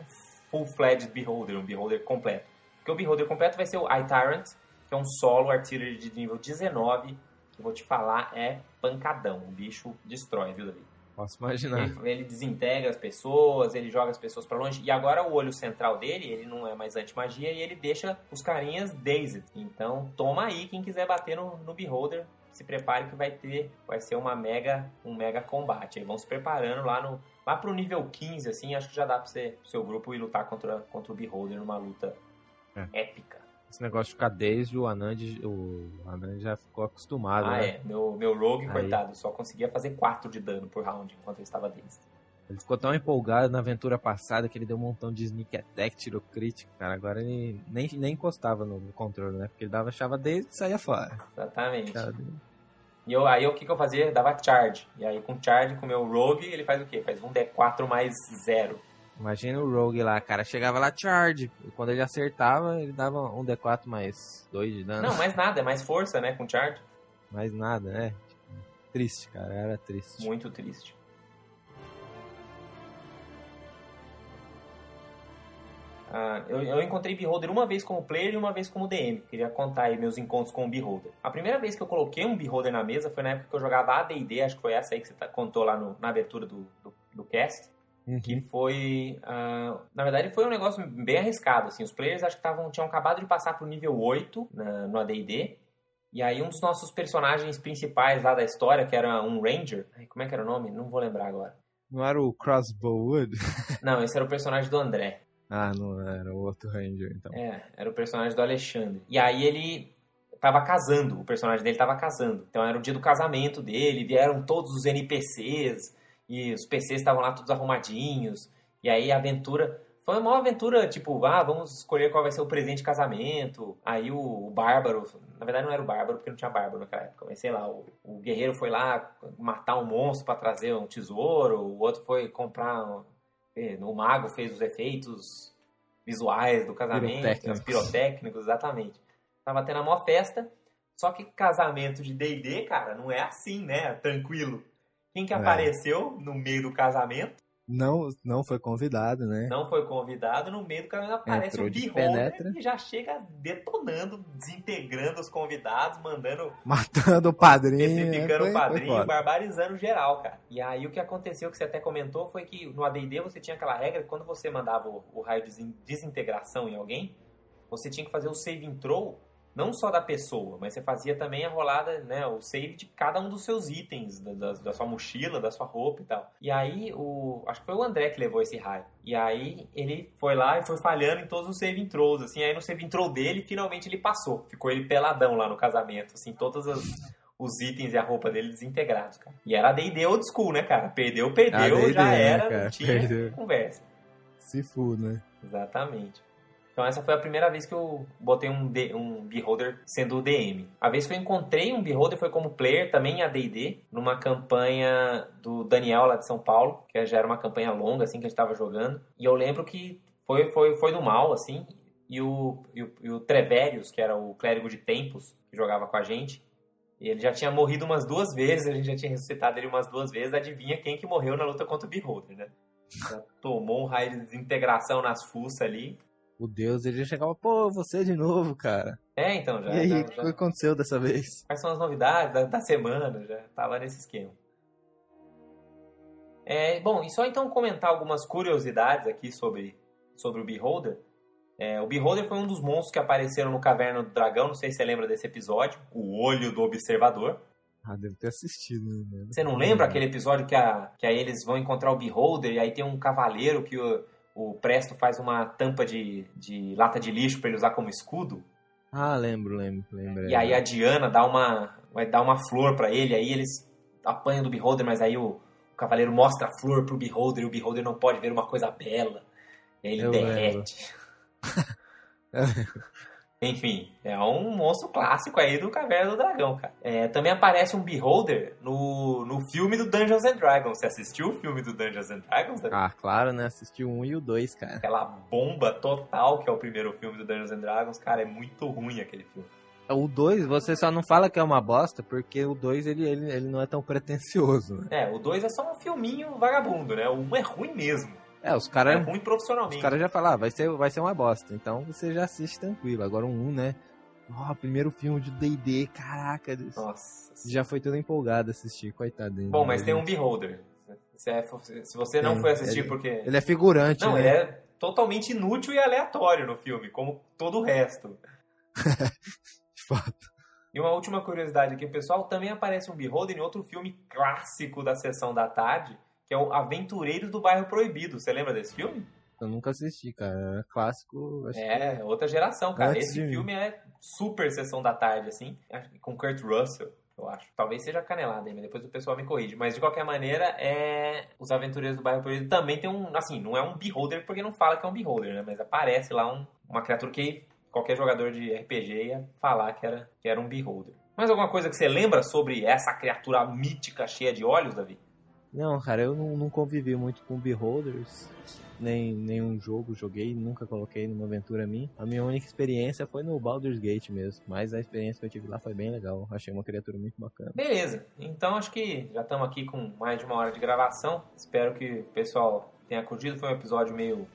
full-fledged Beholder, um Beholder completo. Porque o Beholder completo vai ser o iTyrant, que é um solo artillery de nível 19, que vou te falar é pancadão, o bicho destrói, viu, Davi? Posso imaginar. Ele, ele desintegra as pessoas, ele joga as pessoas pra longe. E agora o olho central dele, ele não é mais anti-magia e ele deixa os carinhas dazed. Então toma aí quem quiser bater no, no Beholder. Se prepare que vai ter, vai ser uma mega, um mega combate. Aí vão se preparando lá no lá pro nível 15 assim, acho que já dá para você, pro seu grupo ir lutar contra contra o Beholder numa luta É. épica. Esse negócio de ficar desde o Anand, o Anand já ficou acostumado, Ah, né? é. Meu, meu Rogue, Aí. coitado, só conseguia fazer 4 de dano por round enquanto eu estava dazed. Ele ficou tão empolgado na aventura passada que ele deu um montão de sneak attack, tirou crítico, cara. Agora ele nem, nem encostava no controle, né? Porque ele dava chava desde e saía fora. Exatamente. E eu, aí o que, que eu fazia? Dava charge. E aí com charge, com o meu rogue, ele faz o quê? Faz um D4 mais zero. Imagina o Rogue lá, cara. Chegava lá, charge. E quando ele acertava, ele dava um D4 mais 2 de dano. Não, mais nada, é mais força, né? Com charge. Mais nada, né? Triste, cara. Era triste. Muito triste. Ah, eu, eu encontrei Beholder uma vez como player e uma vez como DM. Queria contar aí meus encontros com o Beholder. A primeira vez que eu coloquei um Beholder na mesa foi na época que eu jogava AD&D, acho que foi essa aí que você tá- contou lá no- na abertura do, do, do cast. Uhum. que foi, ah, na verdade foi um negócio bem arriscado, assim, os players acho que tavam, tinham acabado de passar pro nível 8 na- no AD&D, e aí um dos nossos personagens principais lá da história, que era um ranger, como é que era o nome? Não vou lembrar agora. Não era o Crossbowwood? Não, esse era o personagem do André, Ah, não era o outro Ranger, então. é, era o personagem do Alexandre, e aí ele tava casando, o personagem dele tava casando, então era o dia do casamento dele, vieram todos os NPCs, e os PCs estavam lá todos arrumadinhos, e aí a aventura... Foi uma aventura, tipo, ah, vamos escolher qual vai ser o presente de casamento. Aí o, o Bárbaro, na verdade não era o Bárbaro, porque não tinha Bárbaro naquela época, mas sei lá, o, o guerreiro foi lá matar um monstro para trazer um tesouro, o outro foi comprar. um- eh, o mago fez os efeitos visuais do casamento, Pirotécnicos. os pirotécnicos, exatamente. Tava tendo a maior festa, só que casamento de D&D, cara, não é assim, né? Tranquilo. Quem que É. apareceu no meio do casamento? Não, não foi convidado, né? não foi convidado, no meio do caminho aparece Entrou o de Beholder e já chega detonando, desintegrando os convidados, mandando, Matando o padrinho. foi- o padrinho, barbarizando geral, cara. E aí o que aconteceu, que você até comentou, foi que no AD&D você tinha aquela regra que quando você mandava o, o raio de desin- desintegração em alguém, você tinha que fazer o saving throw, não só da pessoa, mas você fazia também a rolada, né, o save de cada um dos seus itens, da, da- da sua mochila, da sua roupa e tal. E aí, o, acho que foi o André que levou esse raio. E aí, ele foi lá e foi falhando em todos os saving throws, assim, aí no saving throw dele, finalmente ele passou. Ficou ele peladão lá no casamento, assim, todos os, os itens e a roupa dele desintegrados, cara. E era D&D old school, né, cara? Perdeu, perdeu, AD&D, já né, era, cara? não tinha Perdeu. conversa. Se fu, né? Exatamente. Então essa foi a primeira vez que eu botei um, D- um Beholder sendo o DM. A vez que eu encontrei um Beholder foi como player também em AD&D, numa campanha do Daniel lá de São Paulo, que já era uma campanha longa assim que a gente tava jogando. E eu lembro que foi, foi, foi do mal, assim, e o, e o, e o Treverius, que era o clérigo de Tempos, que jogava com a gente, ele já tinha morrido umas duas vezes, a gente já tinha ressuscitado ele umas duas vezes, adivinha quem que morreu na luta contra o Beholder, né? Já tomou um raio de desintegração nas fuças ali. O Deus, ele já chegava, pô, você de novo, cara. É, então, já. e aí, o que aconteceu dessa vez? Quais são as novidades da, da semana? Já tava nesse esquema. É, bom, e só então comentar algumas curiosidades aqui sobre, sobre o Beholder. É, o Beholder foi um dos monstros que apareceram no Caverna do Dragão, não sei se você lembra desse episódio, o Olho do Observador. Ah, deve ter assistido, né? Você não lembra aquele episódio que, a, que aí eles vão encontrar o Beholder e aí tem um cavaleiro que o, o Presto faz uma tampa de, de lata de lixo para ele usar como escudo? Ah, lembro, lembro, lembro. E aí a Diana dá uma, vai dar uma flor pra ele, aí eles apanham do Beholder, mas aí o, o cavaleiro mostra a flor pro Beholder e o Beholder não pode ver uma coisa bela. E aí ele Eu derrete. Enfim, é um monstro clássico aí do Caverna do Dragão, cara. É, também aparece um Beholder no, no filme do Dungeons and Dragons. Você assistiu o filme do Dungeons and Dragons? Davi? Ah, claro, né? Assisti o 1 e o 2, cara. Aquela bomba total que é o primeiro filme do Dungeons and Dragons, cara, é muito ruim aquele filme. O 2, você só não fala que é uma bosta, porque o 2 ele, ele, ele não é tão pretencioso, né? É, o 2 é só um filminho vagabundo, né? O 1 é ruim mesmo. É, os É caras ruim os profissionalmente. cara já falaram, ah, vai ser, vai ser uma bosta. Então você já assiste tranquilo. Agora um 1, né? Ó, primeiro filme de D&D, caraca. Nossa. Já foi todo empolgado assistir, coitado dele. Bom, mas tem um Beholder. Se, é- se você não Tem, foi assistir ele- porque... Ele é figurante, Não, né? ele é totalmente inútil e aleatório no filme, como todo o resto. De fato. E uma última curiosidade aqui, pessoal, também aparece um Beholder em outro filme clássico da sessão da tarde, que é o Aventureiros do Bairro Proibido. Você lembra desse filme? Eu nunca assisti, cara. É clássico. É, outra geração, cara. Antes Esse filme é super sessão da tarde, assim, com Kurt Russell. Eu acho. Talvez seja canelada aí, mas depois o pessoal me corrige. Mas de qualquer maneira, é. Os Aventureiros do Bairro Proibido também tem um. Assim, não é um beholder porque não fala que é um beholder, né? Mas aparece lá um- uma criatura que qualquer jogador de RPG ia falar que era, que era um beholder. Mais alguma coisa que você lembra sobre essa criatura mítica cheia de olhos, Davi? Não, cara, eu não, não convivi muito com Beholders, nem nenhum jogo joguei, nunca coloquei numa aventura minha. A minha única experiência foi no Baldur's Gate mesmo, mas a experiência que eu tive lá foi bem legal. Achei uma criatura muito bacana. Beleza. Então acho que já estamos aqui com mais de uma hora de gravação. Espero que o pessoal tenha curtido. Foi um episódio meio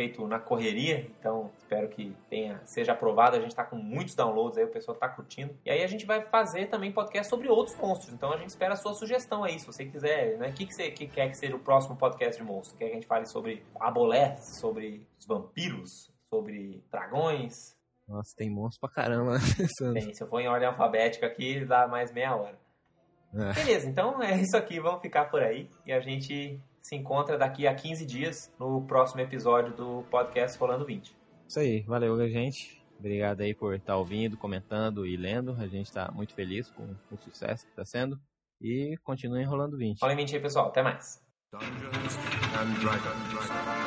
feito na correria, então espero que tenha seja aprovado. A gente está com muitos downloads aí, o pessoal está curtindo. E aí a gente vai fazer também podcast sobre outros monstros. Então a gente espera a sua sugestão aí, se você quiser, né? O que, que você que quer que seja o próximo podcast de monstro? Quer que a gente fale sobre aboleth, sobre os vampiros, sobre dragões? Nossa, tem monstro pra caramba. Bem, se eu for em ordem alfabética aqui, dá mais meia hora. É. Beleza, então é isso aqui, vamos ficar por aí e a gente se encontra daqui a 15 dias no próximo episódio do podcast Rolando 20. Isso aí, valeu, gente. Obrigado aí por estar ouvindo, comentando e lendo. A gente tá muito feliz com o sucesso que tá sendo. E continue enrolando 20. Fala em 20 aí, pessoal. Até mais. Dungeons and Dragons.